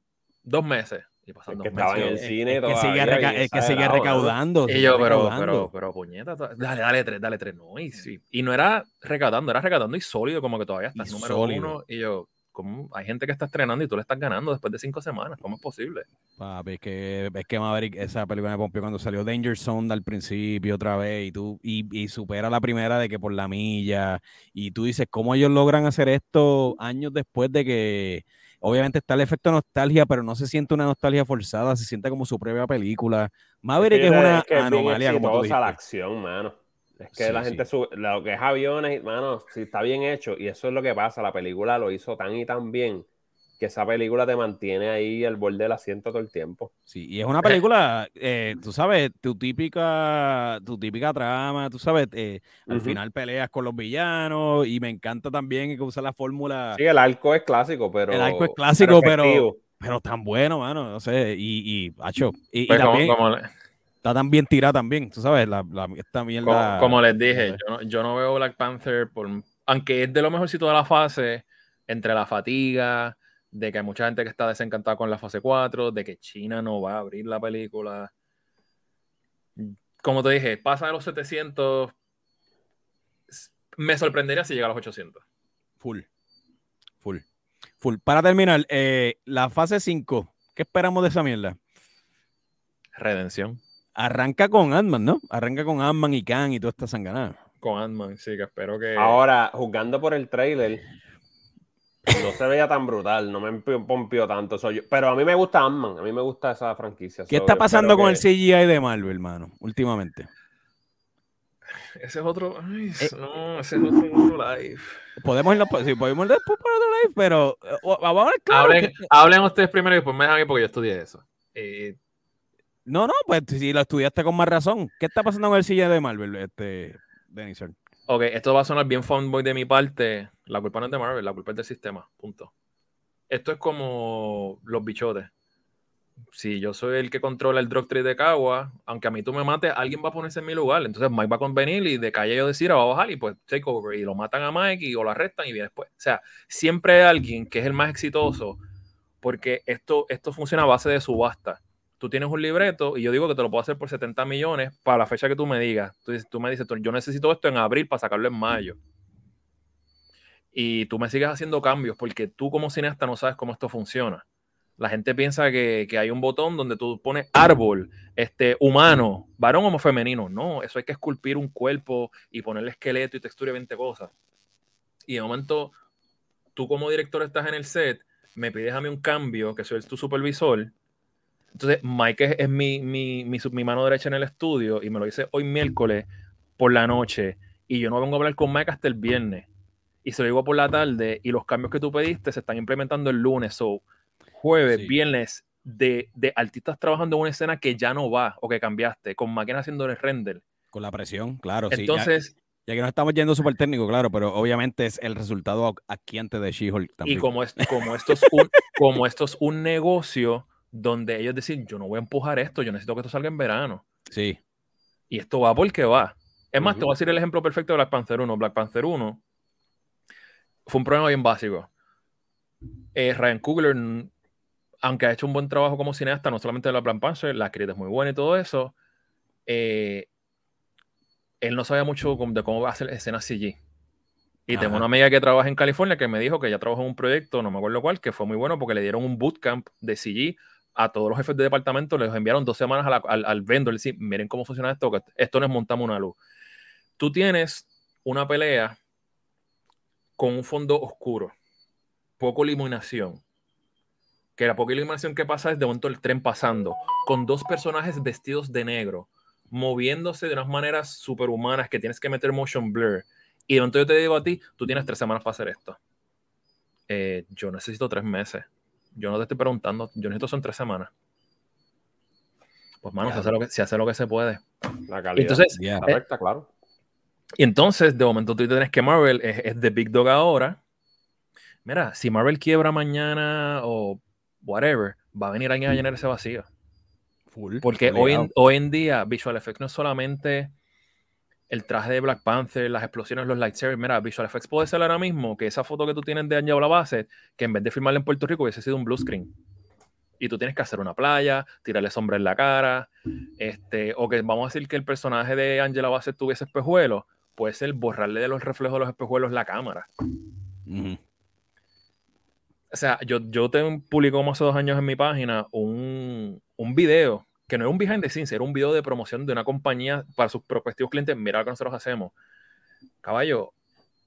dos meses. Y pasan Es dos que estaba en meses. el cine es que sigue, reca- que sigue ¿no? recaudando. Y yo, pero, recaudando. pero, pero, puñeta, dale, dale tres, dale tres, no. Y, sí. y no era recaudando, era recaudando y sólido, como que todavía estás Y número sólido. uno. Y yo, ¿cómo hay gente que está estrenando y tú le estás ganando después de cinco semanas? ¿Cómo es posible? Papi, es que, es que Maverick, esa película me pompió cuando salió Danger Zone al principio otra vez y tú y, y supera la primera de que por la milla y tú dices cómo ellos logran hacer esto años después de que obviamente está el efecto nostalgia, pero no se siente una nostalgia forzada, se siente como su propia película. Maverick es, una es que es anomalía como tú la acción, mano. Es que Sí, la sí. gente sube, lo que es aviones, mano, si está bien hecho, y eso es lo que pasa, la película lo hizo tan y tan bien que esa película te mantiene ahí al borde del asiento todo el tiempo. Sí, y es una película, eh, tú sabes, tu típica, tu típica trama, tú sabes, eh, al final peleas con los villanos y me encanta también que usa la fórmula, Sí, el arco es clásico, pero. El arco es clásico, pero- pero tan bueno, mano, no sé, y, y, acho, y, y Pues como, también como, le- está tan bien tirada también, tú sabes, la, la- esta mierda. como, como les dije, no, yo no veo Black Panther, por, aunque es de lo mejorcito de la fase, entre la fatiga, de que hay mucha gente que está desencantada con la fase 4, de que China no va a abrir la película. Como te dije, pasa de los 700. Me sorprendería si llega a los 800. Full, full, full. Para terminar, eh, la fase 5, ¿qué esperamos de esa mierda? Redención. Arranca con Ant-Man, ¿no? Arranca con Ant-Man y Kang y toda esta sanganada. Con Ant-Man, sí, que espero que. Ahora, juzgando por el trailer, no se veía tan brutal, no me pompió tanto. Soy yo. Pero a mí me gusta Ant-Man, a mí me gusta esa franquicia. ¿Qué está pasando con el CGI de Marvel, hermano, últimamente? Ese es otro. Ay, eh, no, ese es otro, live. Podemos irnos, sí, podemos ir después para otro live, pero uh, vamos a ver claro hablen, hablen, ustedes primero y después me dejan aquí porque yo estudié eso. Eh, no, no, pues si lo estudiaste con más razón. ¿Qué está pasando con el CGI de Marvel, este, Denison? Ok, esto va a sonar bien fanboy de mi parte. La culpa no es de Marvel, la culpa es del sistema. Punto. Esto es como los bichotes. Si yo soy el que controla el drop tree de Kawa, aunque a mí tú me mates, alguien va a ponerse en mi lugar. Entonces Mike va a convenir y de calle yo decir va a bajar y pues take over. Y lo matan a Mike y lo arrestan y viene después. O sea, siempre hay alguien que es el más exitoso porque esto, esto funciona a base de subasta tú tienes un libreto y yo digo que te lo puedo hacer por 70 millones para la fecha que tú me digas. Tú, me dices, yo necesito esto en abril para sacarlo en mayo. Y tú me sigues haciendo cambios porque tú como cineasta no sabes cómo esto funciona. La gente piensa que, hay un botón donde tú pones árbol, este, humano, varón o femenino. No, eso hay que esculpir un cuerpo y ponerle esqueleto y textura y 20 cosas. Y de momento, tú como director estás en el set, me pides a mí un cambio, que soy tu supervisor, entonces, Mike es, mi, mi, mi, mano derecha en el estudio y me lo dice hoy miércoles por la noche y yo no vengo a hablar con Mike hasta el viernes. Y se lo digo por la tarde y los cambios que tú pediste se están implementando el lunes. o jueves, viernes, de, de, artistas trabajando en una escena que ya no va o que cambiaste, con máquinas haciendo el render. Con la presión, claro. Entonces, ya, que no estamos yendo súper técnico, claro, pero obviamente es el resultado aquí antes de She-Hulk también. Y como, es, como, esto es un, como esto es un negocio, donde ellos dicen, yo no voy a empujar esto, yo necesito que esto salga en verano. Sí. Y esto va porque va. Es más, te voy a decir el ejemplo perfecto de Black Panther 1. Black Panther 1 fue un problema bien básico. Eh, Ryan Coogler, aunque ha hecho un buen trabajo como cineasta, no solamente de la Black Panther, la escrita es muy buena y todo eso, eh, él no sabía mucho de cómo va a hacer escenas CG. Y tengo una amiga que trabaja en California que me dijo que ya trabajó en un proyecto, no me acuerdo cuál, que fue muy bueno porque le dieron un bootcamp de CG a todos los jefes de departamento, les enviaron dos semanas al, al, vendor, decir, miren cómo funciona esto, que esto no es montamos una luz. Tú tienes una pelea con un fondo oscuro, poco iluminación. Que la poca iluminación que pasa es de momento el tren pasando, con dos personajes vestidos de negro, moviéndose de unas maneras superhumanas que tienes que meter motion blur. Y de momento yo te digo a ti, tú tienes tres semanas para hacer esto. Eh, yo necesito tres meses yo no te estoy preguntando, yo necesito son tres semanas. Pues, mano, se hace, lo que, se hace lo que se puede. La calidad. Entonces, eh, claro. Y entonces, de momento tú tienes que Marvel es, de Big Dog ahora. Mira, si Marvel quiebra mañana o whatever, va a venir alguien a llenar ese vacío. Full, Porque hoy en, hoy en día Visual Effects no es solamente el traje de Black Panther, las explosiones, los lightsabers. Mira, Visual Effects puede ser ahora mismo que esa foto que tú tienes de Angela Bassett, que en vez de filmarla en Puerto Rico hubiese sido un blue screen. Y tú tienes que hacer una playa, tirarle sombra en la cara, este, o que vamos a decir que el personaje de Angela Bassett tuviese espejuelos, puede ser borrarle de los reflejos de los espejuelos la cámara. O sea, yo, yo te publico como hace dos años en mi página un, un video que no era un behind the scenes, era un video de promoción de una compañía para sus prospectivos clientes. Mira lo que nosotros hacemos. Caballo,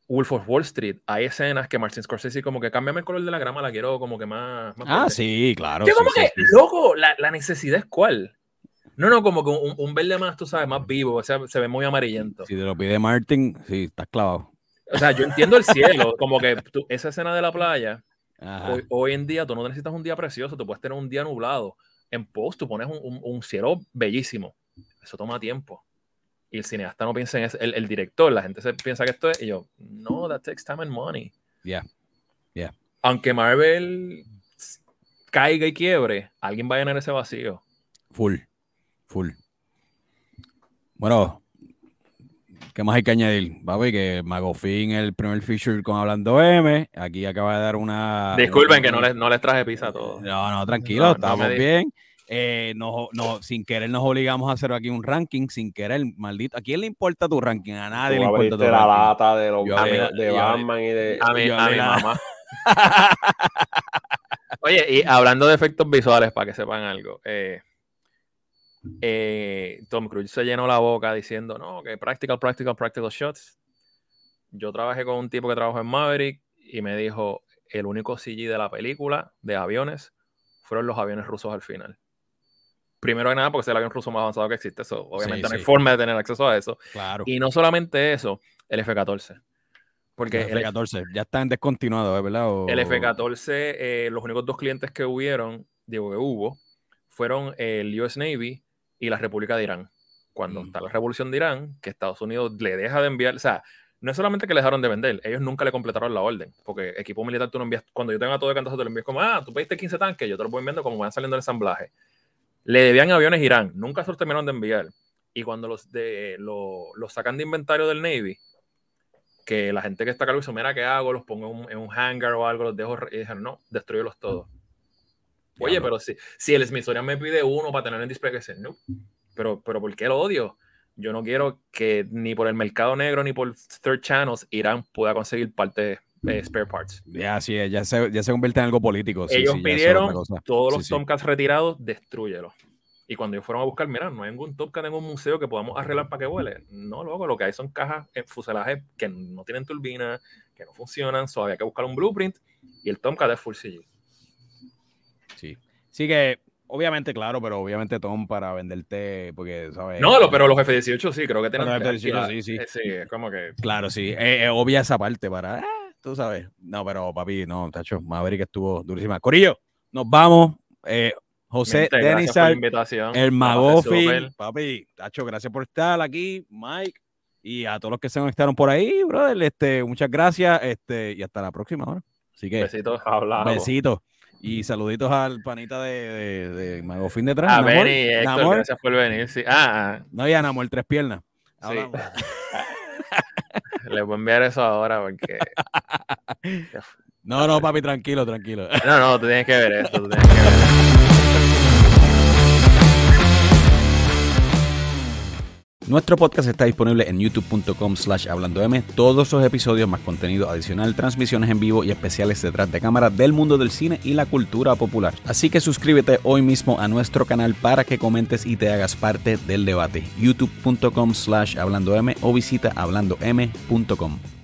Wolf of Wall Street, hay escenas que Martin Scorsese como que cámbiame el color de la grama, la quiero como que más... ah, sí, claro. Yo como que, loco, la, la, necesidad es cuál. No, no, como que un, un, verde más, tú sabes, más vivo, o sea, se ve muy amarillento. Si te lo pide Martin, sí, estás clavado. O sea, yo entiendo el cielo, como que esa escena de la playa, hoy, hoy, en día tú no necesitas un día precioso, tú puedes tener un día nublado en post tú pones un, cielo bellísimo. Eso toma tiempo. Y el cineasta no piensa en eso. El, director, la gente se piensa que esto es. Y yo, no, that takes time and money. Yeah. Yeah. Aunque Marvel caiga y quiebre, alguien va a llenar ese vacío. Full. Full. Bueno, ¿Qué más hay que añadir? Papi, que Magofin, el primer feature con Hablando M. Aquí acaba de dar una. Disculpen que no les, no les traje pizza a todos. No, no, tranquilo, estamos bien. Eh, no, no, sin querer nos obligamos a hacer aquí un ranking, sin querer, maldito. ¿A quién le importa tu ranking? A nadie le importa tu la ranking. la lata de, los, de, Batman y de. A mi, a mi mamá. Oye, y hablando de efectos visuales, para que sepan algo. Eh, eh, Tom Cruise se llenó la boca diciendo, no, que practical, practical, practical shots. Yo trabajé con un tipo que trabajó en Maverick y me dijo, el único CG de la película de aviones fueron los aviones rusos al final. Primero que nada, porque es el avión ruso más avanzado que existe. Eso, obviamente no hay forma de tener acceso a eso. Claro. Y no solamente eso, el F-14. Porque el F-14 ya están descontinuados, ¿verdad? El F-14, eh, los únicos dos clientes que hubieron, digo que hubo, fueron el US Navy y la República de Irán. Cuando Mm. está la revolución de Irán, que Estados Unidos le deja de enviar, o sea, no es solamente que le dejaron de vender, ellos nunca le completaron la orden, porque equipo militar tú no envías, cuando yo tenga todo de cantazo te lo envías como, ah, tú pediste 15 tanques, yo te lo voy enviando como van saliendo el ensamblaje. Le debían aviones a Irán, nunca se los terminaron de enviar. Y cuando los, de, lo- los sacan de inventario del Navy, que la gente que está acá lo hizo, mira, ¿qué hago? Los pongo en un, en un hangar o algo, los dejo, y dijeron, no, destruyelos todos. Oye, pero si, si el Smithsonian me pide uno para tener en display, que no. Pero, pero ¿por qué lo odio? Yo no quiero que ni por el mercado negro ni por third channels Irán pueda conseguir parte de spare parts. Ya, sí, ya se, ya se convierte en algo político. sí, Ellos sí, pidieron todos los sí. Tomcats retirados, destruyelos. Y cuando ellos fueron a buscar, mira, no hay ningún Tomcat en un museo que podamos arreglar para que vuele. No, loco, lo que hay son cajas en fuselaje que no tienen turbina, que no funcionan, solo había que buscar un blueprint y el Tomcat es full CG. Sí. Sí que, obviamente, claro, pero obviamente Tom para venderte, porque, ¿sabes? No, lo- pero los F-18 sí, creo que tienen. Los F-18 sí, sí. Eh, Sí, es como que. Claro, sí. eh, eh, obvia esa parte para, ah, tú sabes. No, pero papi, no, tacho, Maverick estuvo durísima. Corillo, nos vamos. Eh, José invitación. el Magofi, papi, tacho, gracias por estar aquí, Mike. Y a todos los que se conectaron por ahí, brother, este, muchas gracias, este, y hasta la próxima hora. Así que, Besitos. Hablamos. besitos. Y saluditos al panita de, de, de Magofín detrás. A Namor, Benny, Héctor, Namor. gracias por venir. Sí. Ah, No, ya Namor, tres piernas. Sí. Ah, le voy a enviar eso ahora porque. No, no, papi, tranquilo, tranquilo. No, no, tú tienes que ver esto. Tú tienes que ver esto. Nuestro podcast está disponible en youtube.com slash hablando M. Todos los episodios más contenido adicional, transmisiones en vivo y especiales detrás de cámara del mundo del cine y la cultura popular. Así que suscríbete hoy mismo a nuestro canal para que comentes y te hagas parte del debate. youtube.com slash hablando M o visita hablandom.com.